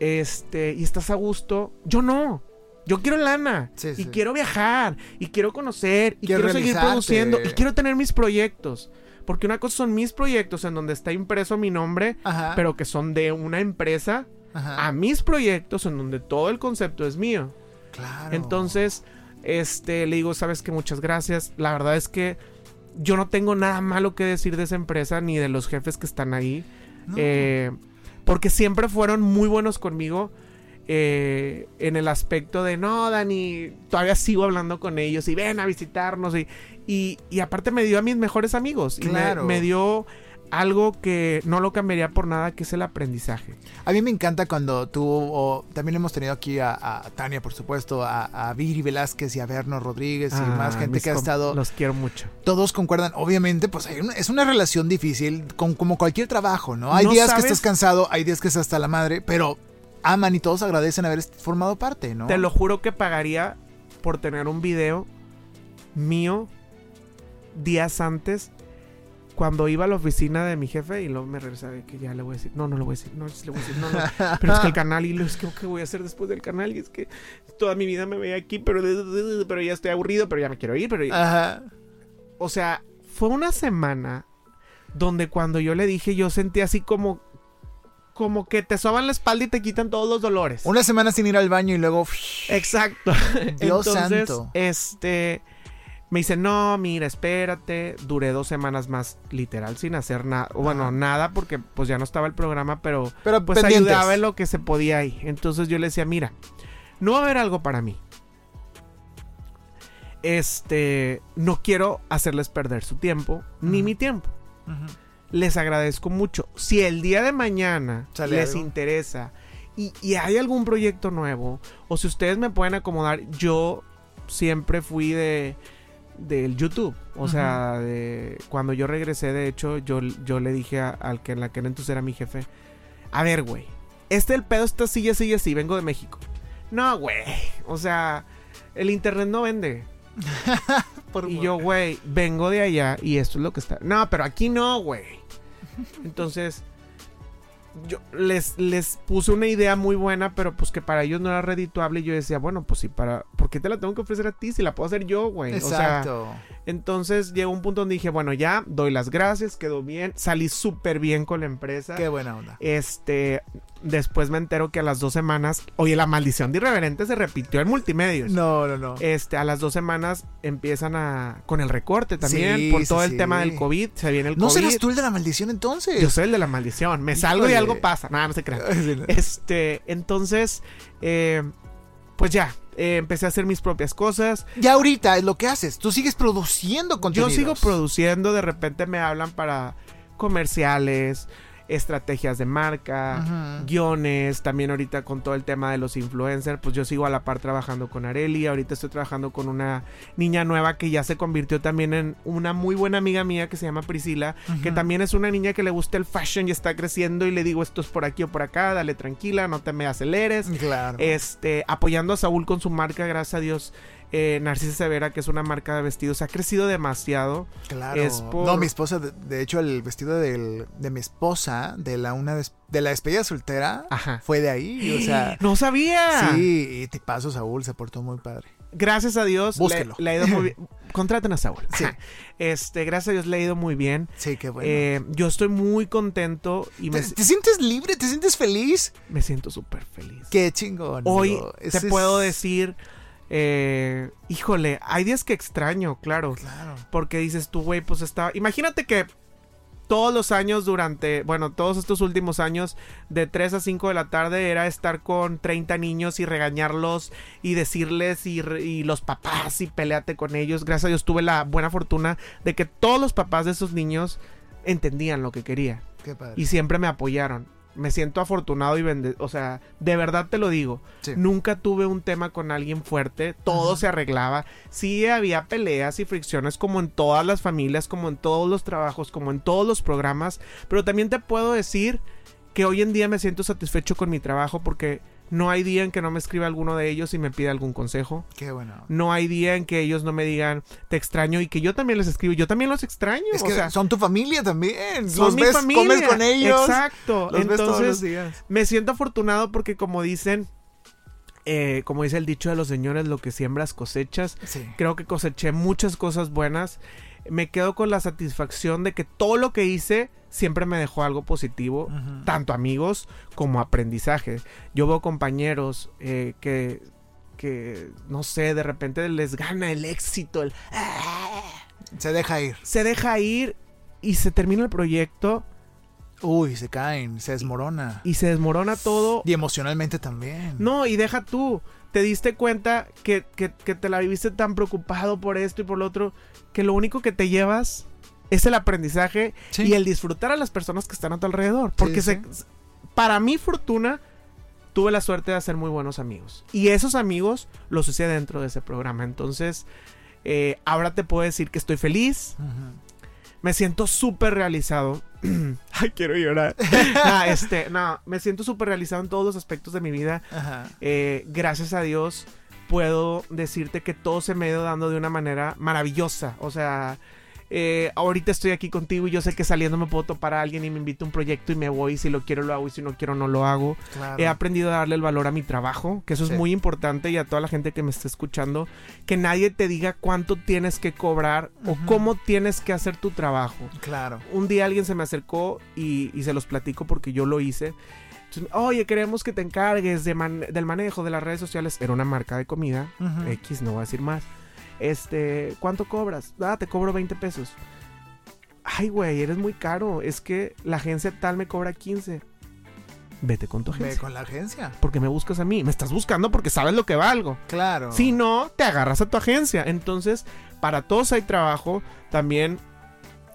este, y estás a gusto, yo no. Yo quiero lana Sí, y sí. quiero viajar y quiero conocer y Quiero quiero seguir produciendo y quiero tener mis proyectos. Porque una cosa son mis proyectos en donde está impreso mi nombre, Ajá. pero que son de una empresa, Ajá. a mis proyectos en donde todo el concepto es mío. Claro. Entonces, este, le digo, sabes que muchas gracias. La verdad es que yo no tengo nada malo que decir de esa empresa ni de los jefes que están ahí. No. Eh, porque siempre fueron muy buenos conmigo. eh, en el aspecto de no, Dani, todavía sigo hablando con ellos y ven a visitarnos. Y, y, y aparte me dio a mis mejores amigos. Y me- Claro. me, dio algo que no lo cambiaría por nada, que es el aprendizaje. A mí me encanta cuando tú, o también hemos tenido aquí a, a Tania, por supuesto, a, a, Viri Velázquez y a Berno Rodríguez y Ah, más gente que ha estado. Los quiero mucho. Todos concuerdan, obviamente, pues hay una- es una relación difícil, con, como cualquier trabajo, ¿no? Hay No días sabes- que estás cansado, hay días que estás hasta la madre, pero aman y todos agradecen haber formado parte, ¿no? Te lo juro que pagaría por tener un video mío días antes cuando iba a la oficina de mi jefe y luego me regresaba de que ya le voy a decir, no, no le voy a decir, no, le voy a decir, no, no, pero es que el canal y lo es que ¿qué voy a hacer después del canal y es que toda mi vida me veía aquí, pero, pero ya estoy aburrido, pero ya me quiero ir, pero Ajá. o sea, fue una semana donde cuando yo le dije yo sentí así como como que te soban la espalda y te quitan todos los dolores. Una semana sin ir al baño y luego. Exacto. Dios Entonces, santo. este me dice, "No, mira, espérate." Duré dos semanas más literal sin hacer nada. Bueno, nada porque pues ya no estaba el programa, pero Pero pues pendientes. ayudaba en lo que se podía ahí. Entonces yo le decía, "Mira, no va a haber algo para mí. Este, no quiero hacerles perder su tiempo ni mi tiempo. Les agradezco mucho. Si el día de mañana Sale les algo. interesa y, y hay algún proyecto nuevo, o si ustedes me pueden acomodar, yo siempre fui de del YouTube. O sea, de, cuando yo regresé, de hecho, yo, yo le dije a- al que en la que entonces era mi jefe, a ver, güey, este el pedo está así, así, así, vengo de México. No, güey, o sea, el internet no vende. Por- Y yo, güey, vengo de allá y esto es lo que está. No, pero aquí no, güey. Entonces, yo les, les puse una idea muy buena, pero pues que para ellos no era redituable. Y yo decía, bueno, pues sí, para. ¿Por qué te la tengo que ofrecer a ti si la puedo hacer yo, güey? O sea, Exacto. entonces llegó un punto donde dije, bueno, ya, doy las gracias, quedó bien. Salí súper bien con la empresa. Qué buena onda. Este, después me entero que a las dos semanas, oye, la maldición de irreverente se repitió en multimedios. No, no, no. Este, a las dos semanas empiezan a. con el recorte también. Sí, por sí, todo el sí. tema del COVID. Se viene el ¿No COVID. serás tú el de la maldición entonces? Yo soy el de la maldición. Me salgo y Híjole. algo pasa. Nada, no se crean. Sí, no. Este, entonces, eh, pues ya, eh, empecé a hacer mis propias cosas. Ya ahorita es lo que haces. Tú sigues produciendo contenido. Yo sigo produciendo, de repente me hablan para comerciales, estrategias de marca, guiones, también ahorita con todo el tema de los influencers, pues yo sigo a la par trabajando con Areli, ahorita estoy trabajando con una niña nueva que ya se convirtió también en una muy buena amiga mía que se llama Priscila, que también es una niña que le gusta el fashion y está creciendo y le digo esto es por aquí o por acá, dale tranquila, no te me aceleres. Claro. Este, apoyando a Saúl con su marca, gracias a Dios. Eh, Narcisa Severa, que es una marca de vestidos, ha crecido demasiado. Claro. es por- No, mi esposa, de, de hecho, el vestido del- de mi esposa, de la una des- de la despedida soltera, Ajá. fue de ahí. O sea, no sabía. sí, y te paso, Saúl, se portó muy padre. Gracias a Dios Búsquelo. le ha ido muy bien. Contraten a Saúl. Sí. Este, gracias a Dios le ha ido muy bien. Sí, qué bueno. Eh, yo estoy muy contento y me, ¿Te, te sientes libre? ¿Te sientes feliz? me siento súper feliz. Qué chingón. Hoy te ese es- puedo decir, eh, híjole, hay días que extraño, claro. Claro. Porque dices tú, güey, pues estaba. Imagínate que todos los años durante, bueno, todos estos últimos años, de 3 a 5 de la tarde, era estar con 30 niños y regañarlos y decirles y los papás y peleate con ellos. Gracias a Dios tuve la buena fortuna de que todos los papás de esos niños entendían lo que quería Qué padre. y siempre me apoyaron. Me siento afortunado y bendecido. O sea, de verdad te lo digo. Sí. Nunca tuve un tema con alguien fuerte. Todo Ajá. se arreglaba. Sí había peleas y fricciones como en todas las familias, como en todos los trabajos, como en todos los programas. Pero también te puedo decir que hoy en día me siento satisfecho con mi trabajo porque no hay día en que no me escriba alguno de ellos y me pida algún consejo. Qué bueno. No hay día en que ellos no me digan te extraño y que yo también les escribo. Yo también los extraño. Es o que sea, son tu familia también. son los mi ves, familia. comes con ellos. Exacto. Los ves todos los Entonces, días. me siento afortunado porque como dicen, eh, como dice el dicho de los señores, lo que siembras cosechas. Sí. Creo que coseché muchas cosas buenas. Me quedo con la satisfacción de que todo lo que hice siempre me dejó algo positivo. Tanto amigos como aprendizaje. Yo veo compañeros eh, que, que, no sé, de repente les gana el éxito, el... Se deja ir. Se deja ir y se termina el proyecto Uy, se caen, se desmorona. y se desmorona todo. Y emocionalmente también. No, y deja tú. Te diste cuenta que, que- que te la viviste tan preocupado por esto y por lo otro, que lo único que te llevas es el aprendizaje Sí. y el disfrutar a las personas que están a tu alrededor. Porque sí. se- para mi fortuna, tuve la suerte de hacer muy buenos amigos. Y esos amigos los hice dentro de ese programa. Entonces, eh, ahora te puedo decir que estoy feliz. Me siento súper realizado. Ay, quiero llorar. no, este, no, me siento súper realizado en todos los aspectos de mi vida. Ajá. Eh, gracias a Dios puedo decirte que todo se me ha ido dando de una manera maravillosa. O sea, eh, ahorita estoy aquí contigo y yo sé que saliendo me puedo topar a alguien y me invita a un proyecto y me voy. Si lo quiero lo hago y si no quiero no lo hago. Claro. He aprendido a darle el valor a mi trabajo, que eso Sí. es muy importante y a toda la gente que me esté escuchando, que nadie te diga cuánto tienes que cobrar o cómo tienes que hacer tu trabajo Claro. un día alguien se me acercó y, y se los platico porque yo lo hice. Entonces, Oye, queremos que te encargues de man- del manejo de las redes sociales. Era una marca de comida. X, no voy a decir más. Este, ¿cuánto cobras? Ah, te cobro 20 pesos. Ay, güey, eres muy caro. Es que la agencia tal me cobra 15. Vete con tu agencia. con la agencia. Porque me buscas a mí. Me estás buscando porque sabes lo que valgo. Claro. Si no, te agarras a tu agencia. Entonces, para todos hay trabajo. También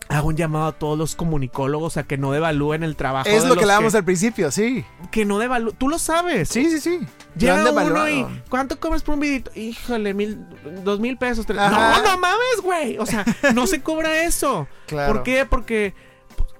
hago un llamado a todos los comunicólogos a que no devalúen el trabajo. Es de lo los que hablábamos al principio, sí. que no devalúen. Tú lo sabes. Sí, sí, sí. Llega uno y. ¿cuánto cobras por un vidito? Híjole, mil, dos mil pesos. tres-. No, no mames, güey. O sea, no se cobra eso. Claro. ¿Por qué? Porque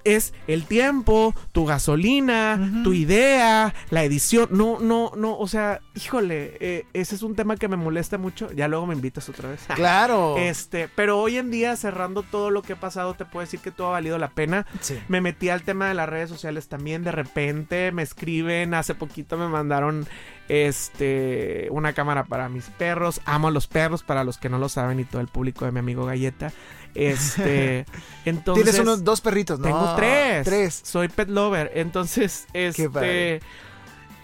es el tiempo, tu gasolina, tu idea, la edición. No, no, no. O sea, híjole, eh, ese es un tema que me molesta mucho. Ya luego me invitas otra vez. Claro. Este, pero hoy en día, cerrando todo lo que ha pasado, te puedo decir que todo ha valido la pena. Sí. Me metí al tema de las redes sociales también. De repente me escriben. Hace poquito me mandaron este una cámara para mis perros. Amo a los perros, para los que no lo saben, y todo el público de mi amigo Galleta. Este. entonces. Tienes unos dos perritos, ¿no? Tengo tres. Tres. Soy pet lover. Entonces, este.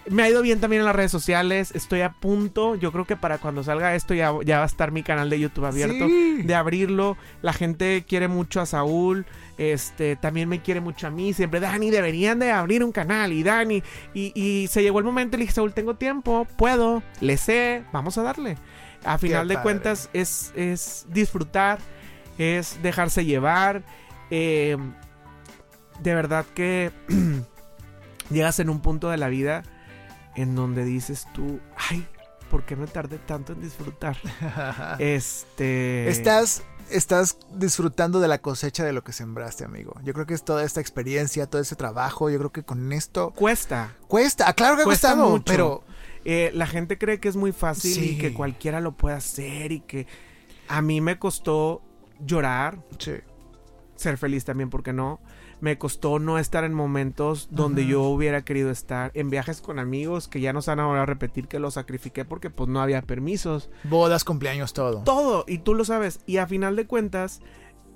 Me ha ido bien también en las redes sociales. Estoy a punto. Yo creo que para cuando salga esto ya, ya va a estar mi canal de YouTube abierto. Sí. De abrirlo. La gente quiere mucho a Saúl. Este, también me quiere mucho a mí. Siempre, Dani, deberían de abrir un canal. Y Dani. Y, y se llegó el momento. Le dije, Saúl, tengo tiempo. Puedo. Le sé. Vamos a darle. A final de padre. cuentas, es, es disfrutar. Es dejarse llevar. eh, de verdad que llegas en un punto de la vida en donde dices tú, ay, ¿por qué me tardé tanto en disfrutar? Este. Estás, estás disfrutando de la cosecha de lo que sembraste, amigo. Yo creo que es toda esta experiencia, todo ese trabajo. Yo creo que con esto Cuesta. cuesta. Ah, Claro que ha Cuesta costado, mucho. pero Eh, la gente cree que es muy fácil Sí. y que cualquiera lo puede hacer y que a mí me costó llorar, sí. ser feliz también, porque no? Me costó no estar en momentos donde yo hubiera querido estar, en viajes con amigos que ya no se van a volver a repetir que los sacrifiqué porque pues no había permisos. bodas, cumpleaños, todo. Todo, y tú lo sabes. Y a final de cuentas,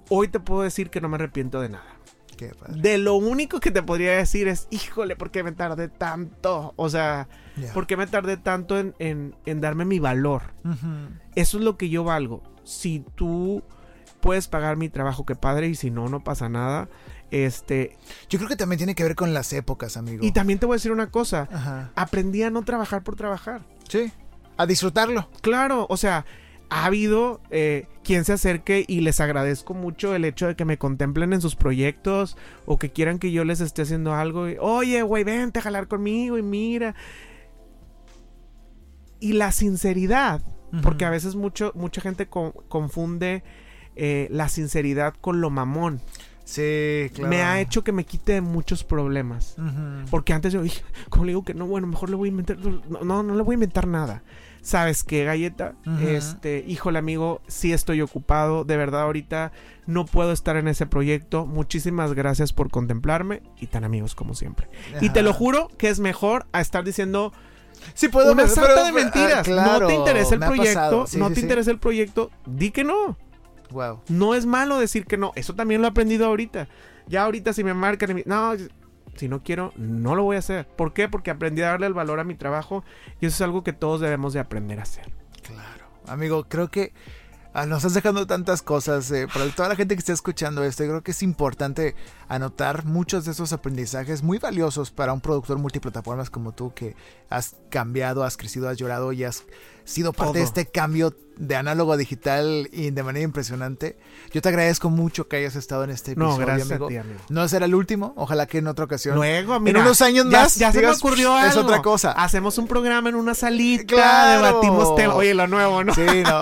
hoy te puedo decir que no me arrepiento de nada. Qué padre. De lo único que te podría decir es, híjole, ¿por qué me tardé tanto? O sea. ¿por qué me tardé tanto en, en- en darme mi valor? Eso es lo que yo valgo. Si tú puedes pagar mi trabajo, qué padre, y si no, no pasa nada. Este, Yo creo que también tiene que ver con las épocas, amigo. y también te voy a decir una cosa. Ajá. Aprendí a no trabajar por trabajar. Sí. A disfrutarlo. Claro, o sea, ha habido eh, quien se acerque y les agradezco mucho el hecho de que me contemplen en sus proyectos o que quieran que yo les esté haciendo algo. y, Oye, güey, vente a jalar conmigo y mira. Y la sinceridad, porque a veces mucho, mucha gente con- confunde eh, la sinceridad con lo mamón. Sí, claro. Me ha hecho que me quite muchos problemas. Porque antes yo dije, como le digo que no, bueno, mejor le voy a inventar. No, no, no le voy a inventar nada. ¿Sabes qué, galleta? Ujú. Este, híjole, amigo, sí estoy ocupado. De verdad, ahorita no puedo estar en ese proyecto. Muchísimas gracias por contemplarme y tan amigos como siempre. Y te lo juro que es mejor a estar diciendo Sí, puedo una sarta de ah, mentiras. claro, no te interesa el proyecto. Sí, no sí, te sí. interesa el proyecto, di que no. Wow. No es malo decir que no. Eso también lo he aprendido ahorita. Ya ahorita si me marcan y me... No, si no quiero, no lo voy a hacer. ¿Por qué? Porque aprendí a darle el valor a mi trabajo y eso es algo que todos debemos de aprender a hacer. Claro. Amigo, creo que Ah, nos estás dejando tantas cosas. eh, para toda la gente que está escuchando esto, yo creo que es importante anotar muchos de esos aprendizajes muy valiosos para un productor multiplataformas como tú, que has cambiado, has crecido, has llorado y has sido parte de Todo. este cambio de análogo a digital y de manera impresionante. Yo te agradezco mucho que hayas estado en este No, episodio, gracias amigo. a ti, amigo. No será el último, ojalá que en otra ocasión. Luego, mira. en unos años ya- más Ya, se me digas, ocurrió es algo. otra cosa. Hacemos un programa en una salita. Claro. Debatimos temas. Oye, lo nuevo, ¿no? Sí, no.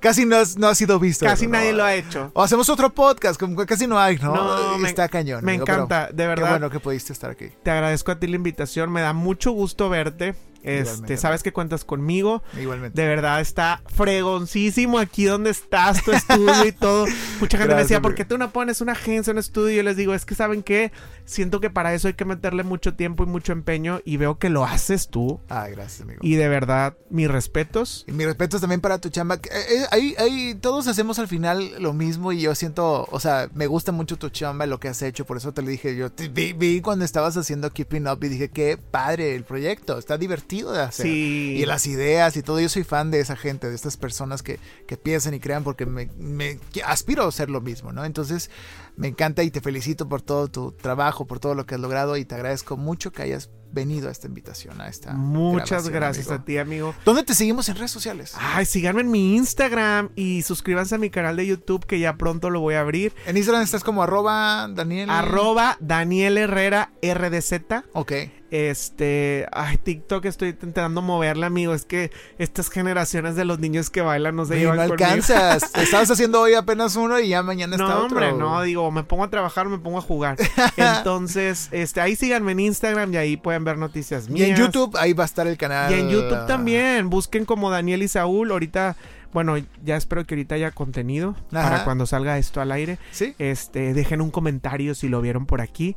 Casi no, has- no ha sido visto. Casi ¿no? nadie lo ha hecho. O hacemos otro podcast, como que casi no hay, ¿no? No, me- Está cañón. me amigo, encanta, de Qué verdad. bueno que pudiste estar aquí. Te agradezco a ti la invitación. Me da mucho gusto verte. Este, Igualmente. sabes que cuentas conmigo. Igualmente. De verdad está fregoncísimo aquí donde estás, tu estudio y todo. Mucha gente me decía. ¿por qué tú no pones una agencia, un estudio? Y yo les digo, es que ¿saben qué? Siento que para eso hay que meterle mucho tiempo y mucho empeño y veo que lo haces tú. Ah, gracias, amigo. Y de verdad, mis respetos. Y mis respetos también para tu chamba. que, eh, eh, ahí, ahí todos hacemos al final lo mismo y yo siento, o sea, me gusta mucho tu chamba, lo que has hecho, por eso te lo dije. Yo te vi, vi cuando estabas haciendo Keeping Up y dije, qué padre el proyecto, está divertido de hacer. Sí. Y las ideas y todo, yo soy fan de esa gente, de estas personas que, que piensan y crean porque me, me- aspiro a hacer lo mismo, ¿no? Entonces, me encanta y te felicito por todo tu trabajo, por todo lo que has logrado y te agradezco mucho que hayas venido a esta invitación, a esta Muchas gracias amigo. a ti, amigo. ¿Dónde te seguimos en redes sociales? Ay, síganme en mi Instagram y suscríbanse a mi canal de YouTube que ya pronto lo voy a abrir. En Instagram estás como arroba Daniel. Arroba Daniel Herrera RDZ. Ok. Este, ay, TikTok estoy intentando moverle, amigo. Es que estas generaciones de los niños que bailan no se llevan no conmigo. alcanzas. Estabas haciendo hoy apenas uno y ya mañana está No, otro. hombre, no, digo, me pongo a trabajar o me pongo a jugar. Entonces, este, ahí síganme en Instagram y ahí pueden ver noticias Y mías. en YouTube, ahí va a estar el canal. Y en YouTube también. Busquen como Daniel y Saúl. Ahorita, bueno, ya espero que ahorita haya contenido Ajá. para cuando salga esto al aire. Sí. Este, dejen un comentario si lo vieron por aquí.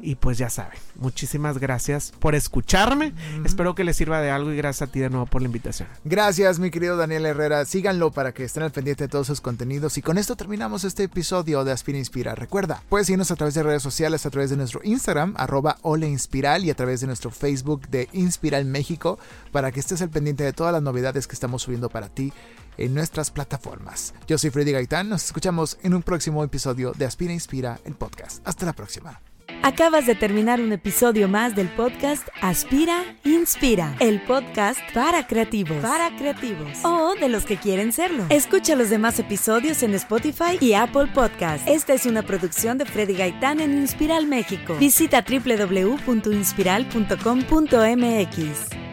Y pues ya saben, muchísimas gracias por escucharme. Espero que les sirva de algo y gracias a ti de nuevo por la invitación. Gracias, mi querido Daniel Herrera. Síganlo para que estén al pendiente de todos sus contenidos. Y con esto terminamos este episodio de Aspira Inspira. Recuerda, puedes seguirnos a través de redes sociales, a través de nuestro Instagram, arroba Inspiral, y a través de nuestro Facebook de Inspiral México, para que estés al pendiente de todas las novedades que estamos subiendo para ti en nuestras plataformas. Yo soy Freddy Gaitán. Nos escuchamos en un próximo episodio de Aspira Inspira, el podcast. Hasta la próxima. Acabas de terminar un episodio más del podcast Aspira, Inspira, el podcast para creativos, para creativos o de los que quieren serlo. Escucha los demás episodios en Spotify y Apple Podcast. Esta es una producción de Freddy Gaitán en Inspiral México. Visita www.inspiral.com.mx.